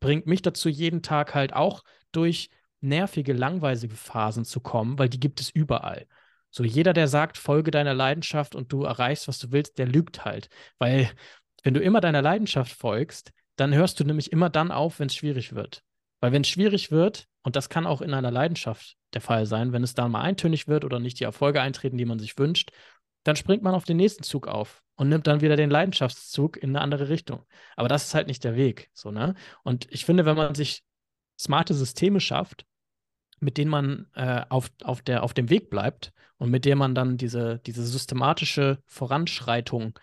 [SPEAKER 1] bringt mich dazu, jeden Tag halt auch durch nervige, langweilige Phasen zu kommen, weil die gibt es überall. So jeder, der sagt, folge deiner Leidenschaft und du erreichst, was du willst, der lügt halt. Weil wenn du immer deiner Leidenschaft folgst, dann hörst du nämlich immer dann auf, wenn es schwierig wird. Weil wenn es schwierig wird, und das kann auch in einer Leidenschaft der Fall sein, wenn es dann mal eintönig wird oder nicht die Erfolge eintreten, die man sich wünscht, dann springt man auf den nächsten Zug auf und nimmt dann wieder den Leidenschaftszug in eine andere Richtung. Aber das ist halt nicht der Weg, so, ne? Und ich finde, wenn man sich smarte Systeme schafft, mit denen man äh, auf, auf, der, auf dem Weg bleibt und mit denen man dann diese, diese systematische Voranschreitung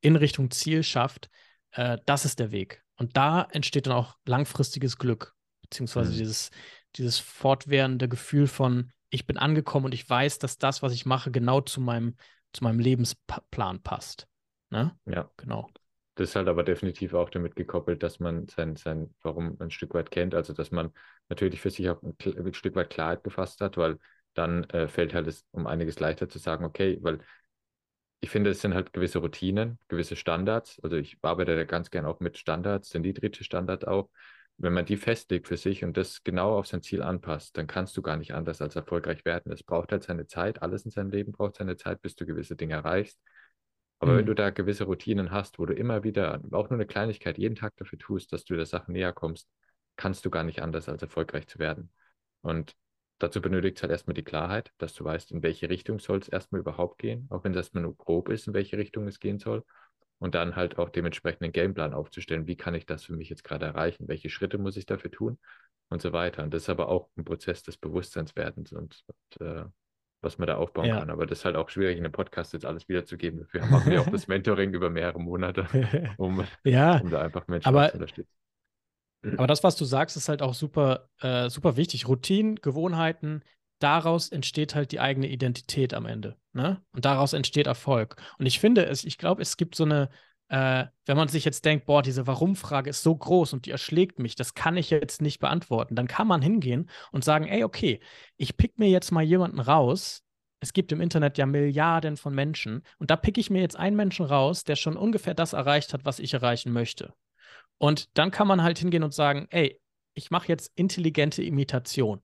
[SPEAKER 1] in Richtung Ziel schafft, äh, das ist der Weg. Und da entsteht dann auch langfristiges Glück, beziehungsweise mhm. dieses, dieses fortwährende Gefühl von, ich bin angekommen und ich weiß, dass das, was ich mache, genau zu meinem, zu meinem Lebensplan passt. Ne?
[SPEAKER 2] Ja. Genau. Das ist halt aber definitiv auch damit gekoppelt, dass man sein, sein Warum ein Stück weit kennt. Also, dass man natürlich für sich auch ein, ein Stück weit Klarheit gefasst hat, weil dann äh, fällt halt es um einiges leichter zu sagen, okay, weil ich finde, es sind halt gewisse Routinen, gewisse Standards. Also ich arbeite da ganz gern auch mit Standards, den niedrigsten Standard auch. Wenn man die festlegt für sich und das genau auf sein Ziel anpasst, dann kannst du gar nicht anders als erfolgreich werden. Es braucht halt seine Zeit, alles in seinem Leben braucht seine Zeit, bis du gewisse Dinge erreichst. Aber mhm. wenn du da gewisse Routinen hast, wo du immer wieder, auch nur eine Kleinigkeit, jeden Tag dafür tust, dass du der Sache näher kommst, kannst du gar nicht anders als erfolgreich zu werden. Und dazu benötigt es halt erstmal die Klarheit, dass du weißt, in welche Richtung soll es erstmal überhaupt gehen, auch wenn es erstmal nur grob ist, in welche Richtung es gehen soll. Und dann halt auch dementsprechend einen Gameplan aufzustellen, wie kann ich das für mich jetzt gerade erreichen, welche Schritte muss ich dafür tun und so weiter. Und das ist aber auch ein Prozess des Bewusstseinswerdens und, und äh, was man da aufbauen ja. kann. Aber das ist halt auch schwierig, in einem Podcast jetzt alles wiederzugeben. Dafür *laughs* machen wir auch das Mentoring über mehrere Monate, *laughs* um,
[SPEAKER 1] ja,
[SPEAKER 2] um da einfach Menschen
[SPEAKER 1] aber,
[SPEAKER 2] zu unterstützen.
[SPEAKER 1] Aber das, was du sagst, ist halt auch super, äh, super wichtig. Routinen, Gewohnheiten, daraus entsteht halt die eigene Identität am Ende. Ne? Und daraus entsteht Erfolg. Und ich finde es, ich glaube, es gibt so eine, äh, wenn man sich jetzt denkt, boah, diese Warum-Frage ist so groß und die erschlägt mich, das kann ich jetzt nicht beantworten, dann kann man hingehen und sagen, ey, okay, ich pick mir jetzt mal jemanden raus. Es gibt im Internet ja Milliarden von Menschen und da pick ich mir jetzt einen Menschen raus, der schon ungefähr das erreicht hat, was ich erreichen möchte. Und dann kann man halt hingehen und sagen, ey, ich mache jetzt intelligente Imitation.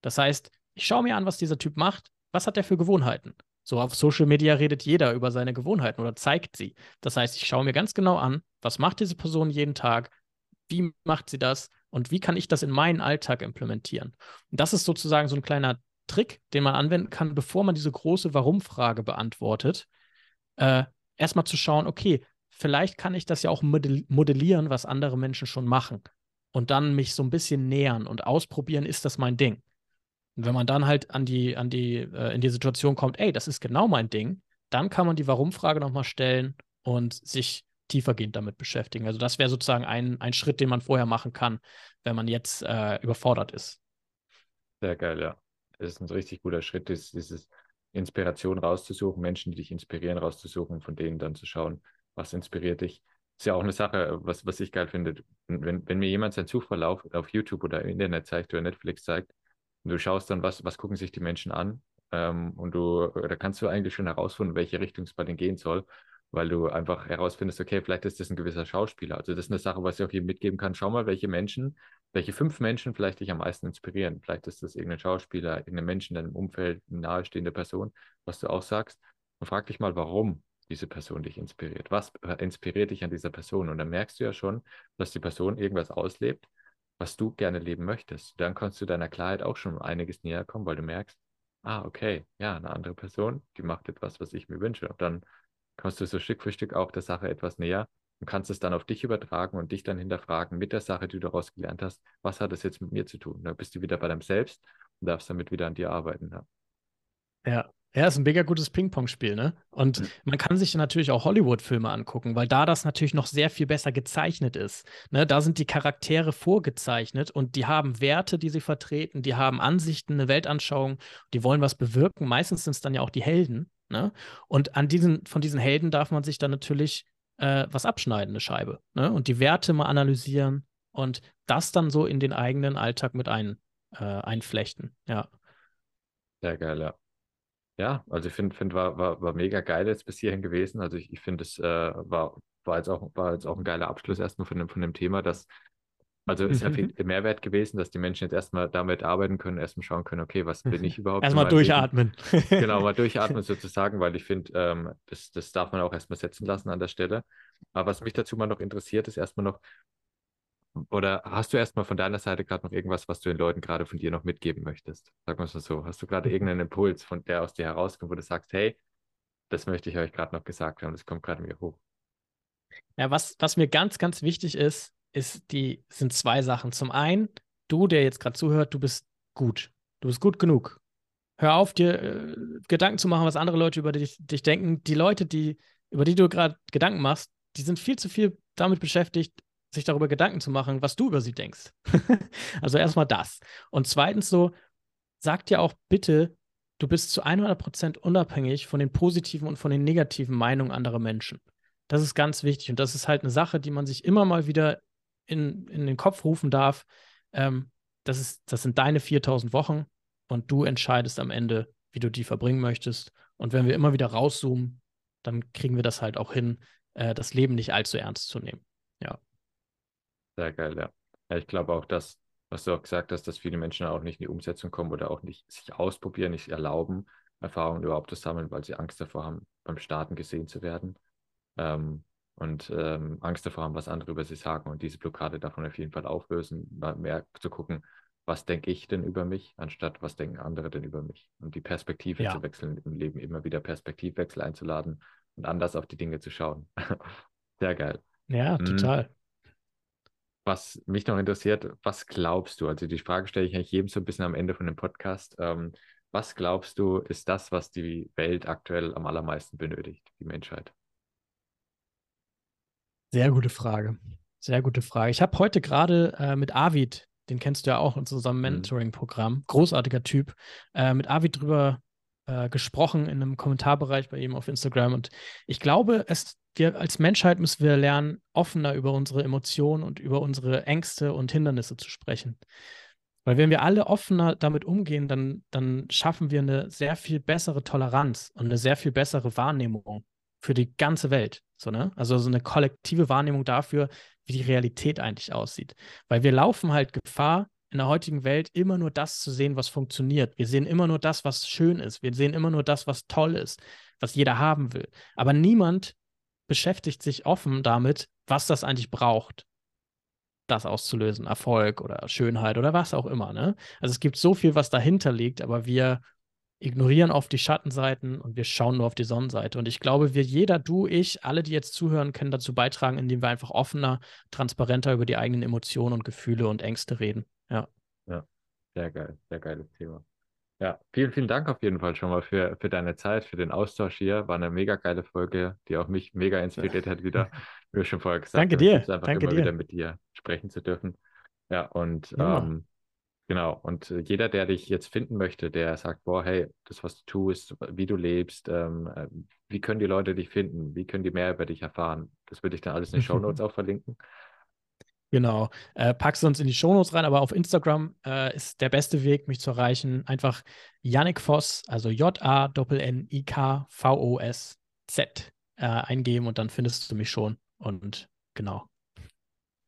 [SPEAKER 1] Das heißt, ich schaue mir an, was dieser Typ macht. Was hat er für Gewohnheiten? So auf Social Media redet jeder über seine Gewohnheiten oder zeigt sie. Das heißt, ich schaue mir ganz genau an, was macht diese Person jeden Tag, wie macht sie das und wie kann ich das in meinen Alltag implementieren. Und das ist sozusagen so ein kleiner Trick, den man anwenden kann, bevor man diese große Warum-Frage beantwortet. Äh, erstmal zu schauen, okay, vielleicht kann ich das ja auch modellieren, was andere Menschen schon machen. Und dann mich so ein bisschen nähern und ausprobieren, ist das mein Ding. Und wenn man dann halt an die, an die, äh, in die Situation kommt, ey, das ist genau mein Ding, dann kann man die Warum-Frage nochmal stellen und sich tiefergehend damit beschäftigen. Also das wäre sozusagen ein, ein Schritt, den man vorher machen kann, wenn man jetzt äh, überfordert ist.
[SPEAKER 2] Sehr geil, ja. Das ist ein richtig guter Schritt, ist, dieses Inspiration rauszusuchen, Menschen, die dich inspirieren, rauszusuchen, von denen dann zu schauen, was inspiriert dich. Ist ja auch eine Sache, was, was ich geil finde. Wenn, wenn mir jemand seinen Zugverlauf auf YouTube oder im Internet zeigt oder Netflix zeigt, und du schaust dann, was, was gucken sich die Menschen an, ähm, und du, da kannst du eigentlich schon herausfinden, welche Richtung es bei denen gehen soll, weil du einfach herausfindest, okay, vielleicht ist das ein gewisser Schauspieler. Also das ist eine Sache, was ich auch hier mitgeben kann. Schau mal, welche Menschen, welche fünf Menschen vielleicht dich am meisten inspirieren. Vielleicht ist das irgendein Schauspieler, irgendein Mensch in deinem Umfeld, eine nahestehende Person, was du auch sagst. Und frag dich mal, warum diese Person dich inspiriert? Was inspiriert dich an dieser Person? Und dann merkst du ja schon, dass die Person irgendwas auslebt, was du gerne leben möchtest. Dann kannst du deiner Klarheit auch schon einiges näher kommen, weil du merkst, ah, okay, ja, eine andere Person, die macht etwas, was ich mir wünsche. Und dann kommst du so Stück für Stück auch der Sache etwas näher und kannst es dann auf dich übertragen und dich dann hinterfragen mit der Sache, die du daraus gelernt hast, was hat das jetzt mit mir zu tun? Da bist du wieder bei deinem Selbst und darfst damit wieder an dir arbeiten. Ja.
[SPEAKER 1] Ja, ja, ist ein mega gutes Ping-Pong-Spiel, ne? Und mhm. man kann sich natürlich auch Hollywood-Filme angucken, weil da das natürlich noch sehr viel besser gezeichnet ist. Ne? Da sind die Charaktere vorgezeichnet und die haben Werte, die sie vertreten, die haben Ansichten, eine Weltanschauung, die wollen was bewirken. Meistens sind es dann ja auch die Helden. Ne? Und an diesen, von diesen Helden darf man sich dann natürlich äh, was abschneiden, eine Scheibe. Ne? Und die Werte mal analysieren und das dann so in den eigenen Alltag mit ein, äh, einflechten. Ja.
[SPEAKER 2] Sehr geil, ja. Ja, also ich finde, find, war, war, war mega geil jetzt bis hierhin gewesen. Also ich, ich finde, es äh, war, war, jetzt auch, war jetzt auch ein geiler Abschluss erstmal von dem, von dem Thema, dass, also ist ja viel Mehrwert gewesen, dass die Menschen jetzt erstmal damit arbeiten können, erstmal schauen können, okay, was bin ich überhaupt?
[SPEAKER 1] Erstmal durchatmen.
[SPEAKER 2] genau, mal *laughs* durchatmen sozusagen, weil ich finde, ähm, das, das darf man auch erstmal setzen lassen an der Stelle. Aber was mich dazu mal noch interessiert, ist erstmal noch, oder hast du erstmal von deiner Seite gerade noch irgendwas, was du den Leuten gerade von dir noch mitgeben möchtest? Sag mal so. Hast du gerade mhm. irgendeinen Impuls, von der aus dir herauskommt, wo du sagst, hey, das möchte ich euch gerade noch gesagt haben, das kommt gerade mir hoch.
[SPEAKER 1] Ja, was, was mir ganz, ganz wichtig ist, ist die, sind zwei Sachen. Zum einen, du, der jetzt gerade zuhört, du bist gut. Du bist gut genug. Hör auf, dir äh, Gedanken zu machen, was andere Leute über dich, dich denken. Die Leute, die, über die du gerade Gedanken machst, die sind viel zu viel damit beschäftigt, sich darüber Gedanken zu machen, was du über sie denkst. *laughs* also erstmal das. Und zweitens so, sag dir auch bitte, du bist zu 100% unabhängig von den positiven und von den negativen Meinungen anderer Menschen. Das ist ganz wichtig und das ist halt eine Sache, die man sich immer mal wieder in, in den Kopf rufen darf. Ähm, das, ist, das sind deine 4000 Wochen und du entscheidest am Ende, wie du die verbringen möchtest. Und wenn wir immer wieder rauszoomen, dann kriegen wir das halt auch hin, äh, das Leben nicht allzu ernst zu nehmen. Ja.
[SPEAKER 2] Sehr geil, ja. ja ich glaube auch, dass, was du auch gesagt hast, dass viele Menschen auch nicht in die Umsetzung kommen oder auch nicht sich ausprobieren, nicht erlauben, Erfahrungen überhaupt zu sammeln, weil sie Angst davor haben, beim Starten gesehen zu werden. Ähm, und ähm, Angst davor haben, was andere über sie sagen und diese Blockade davon auf jeden Fall auflösen, mehr zu gucken, was denke ich denn über mich, anstatt was denken andere denn über mich. Und die Perspektive ja. zu wechseln im Leben, immer wieder Perspektivwechsel einzuladen und anders auf die Dinge zu schauen. *laughs* Sehr geil.
[SPEAKER 1] Ja, mhm. total
[SPEAKER 2] was mich noch interessiert, was glaubst du? Also die Frage stelle ich eigentlich jedem so ein bisschen am Ende von dem Podcast. Ähm, was glaubst du, ist das, was die Welt aktuell am allermeisten benötigt, die Menschheit?
[SPEAKER 1] Sehr gute Frage. Sehr gute Frage. Ich habe heute gerade äh, mit Avid, den kennst du ja auch in unserem mhm. Mentoring-Programm, großartiger Typ, äh, mit Avid drüber äh, gesprochen in einem Kommentarbereich bei ihm auf Instagram. Und ich glaube, es, wir als Menschheit müssen wir lernen, offener über unsere Emotionen und über unsere Ängste und Hindernisse zu sprechen. Weil wenn wir alle offener damit umgehen, dann, dann schaffen wir eine sehr viel bessere Toleranz und eine sehr viel bessere Wahrnehmung für die ganze Welt. So, ne? Also so eine kollektive Wahrnehmung dafür, wie die Realität eigentlich aussieht. Weil wir laufen halt Gefahr, in der heutigen Welt immer nur das zu sehen, was funktioniert. Wir sehen immer nur das, was schön ist. Wir sehen immer nur das, was toll ist, was jeder haben will. Aber niemand beschäftigt sich offen damit, was das eigentlich braucht, das auszulösen. Erfolg oder Schönheit oder was auch immer. Ne? Also es gibt so viel, was dahinter liegt, aber wir ignorieren oft die Schattenseiten und wir schauen nur auf die Sonnenseite. Und ich glaube, wir, jeder, du, ich, alle, die jetzt zuhören, können dazu beitragen, indem wir einfach offener, transparenter über die eigenen Emotionen und Gefühle und Ängste reden. Ja.
[SPEAKER 2] Ja, sehr geil, sehr geiles Thema. Ja, vielen, vielen Dank auf jeden Fall schon mal für, für deine Zeit, für den Austausch hier. War eine mega geile Folge, die auch mich mega inspiriert hat wieder. *laughs* Wie wir schon vorher gesagt
[SPEAKER 1] Danke dir.
[SPEAKER 2] Es einfach
[SPEAKER 1] Danke
[SPEAKER 2] immer
[SPEAKER 1] dir.
[SPEAKER 2] wieder mit dir sprechen zu dürfen. Ja, und ja. Ähm, genau. Und jeder, der dich jetzt finden möchte, der sagt, boah, hey, das, was du tust, wie du lebst, ähm, äh, wie können die Leute dich finden? Wie können die mehr über dich erfahren? Das würde ich dann alles in den *laughs* Show Notes auch verlinken.
[SPEAKER 1] Genau. Äh, packst du uns in die Shownotes rein, aber auf Instagram äh, ist der beste Weg, mich zu erreichen. Einfach Yannick Voss, also J-A-N-N-I-K-V-O-S-Z äh, eingeben und dann findest du mich schon. Und genau.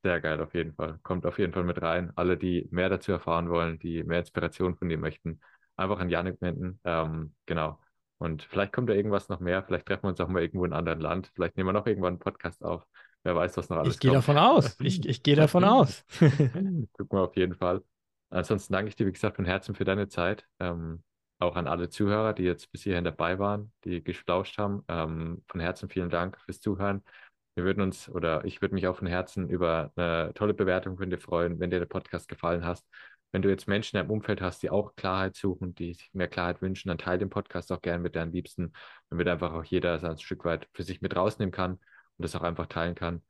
[SPEAKER 2] Sehr geil, auf jeden Fall. Kommt auf jeden Fall mit rein. Alle, die mehr dazu erfahren wollen, die mehr Inspiration von dir möchten, einfach an Yannick wenden. Ähm, genau. Und vielleicht kommt da irgendwas noch mehr. Vielleicht treffen wir uns auch mal irgendwo in einem anderen Land. Vielleicht nehmen wir noch irgendwann einen Podcast auf. Wer weiß, was noch alles
[SPEAKER 1] Ich gehe
[SPEAKER 2] kommt.
[SPEAKER 1] davon aus. *laughs* Ich, ich gehe davon aus. *laughs*
[SPEAKER 2] Gucken wir auf jeden Fall. Ansonsten danke ich dir, wie gesagt, von Herzen für deine Zeit. Ähm, auch an alle Zuhörer, die jetzt bis hierhin dabei waren, die gesplauscht haben. Ähm, von Herzen vielen Dank fürs Zuhören. Wir würden uns oder ich würde mich auch von Herzen über eine tolle Bewertung von dir freuen, wenn dir der Podcast gefallen hat. Wenn du jetzt Menschen im Umfeld hast, die auch Klarheit suchen, die sich mehr Klarheit wünschen, dann teile den Podcast auch gerne mit deinen Liebsten, damit einfach auch jeder so ein Stück weit für sich mit rausnehmen kann und das auch einfach teilen kann.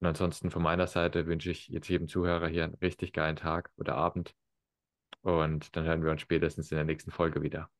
[SPEAKER 2] Und ansonsten von meiner Seite wünsche ich jetzt jedem Zuhörer hier einen richtig geilen Tag oder Abend. Und dann hören wir uns spätestens in der nächsten Folge wieder.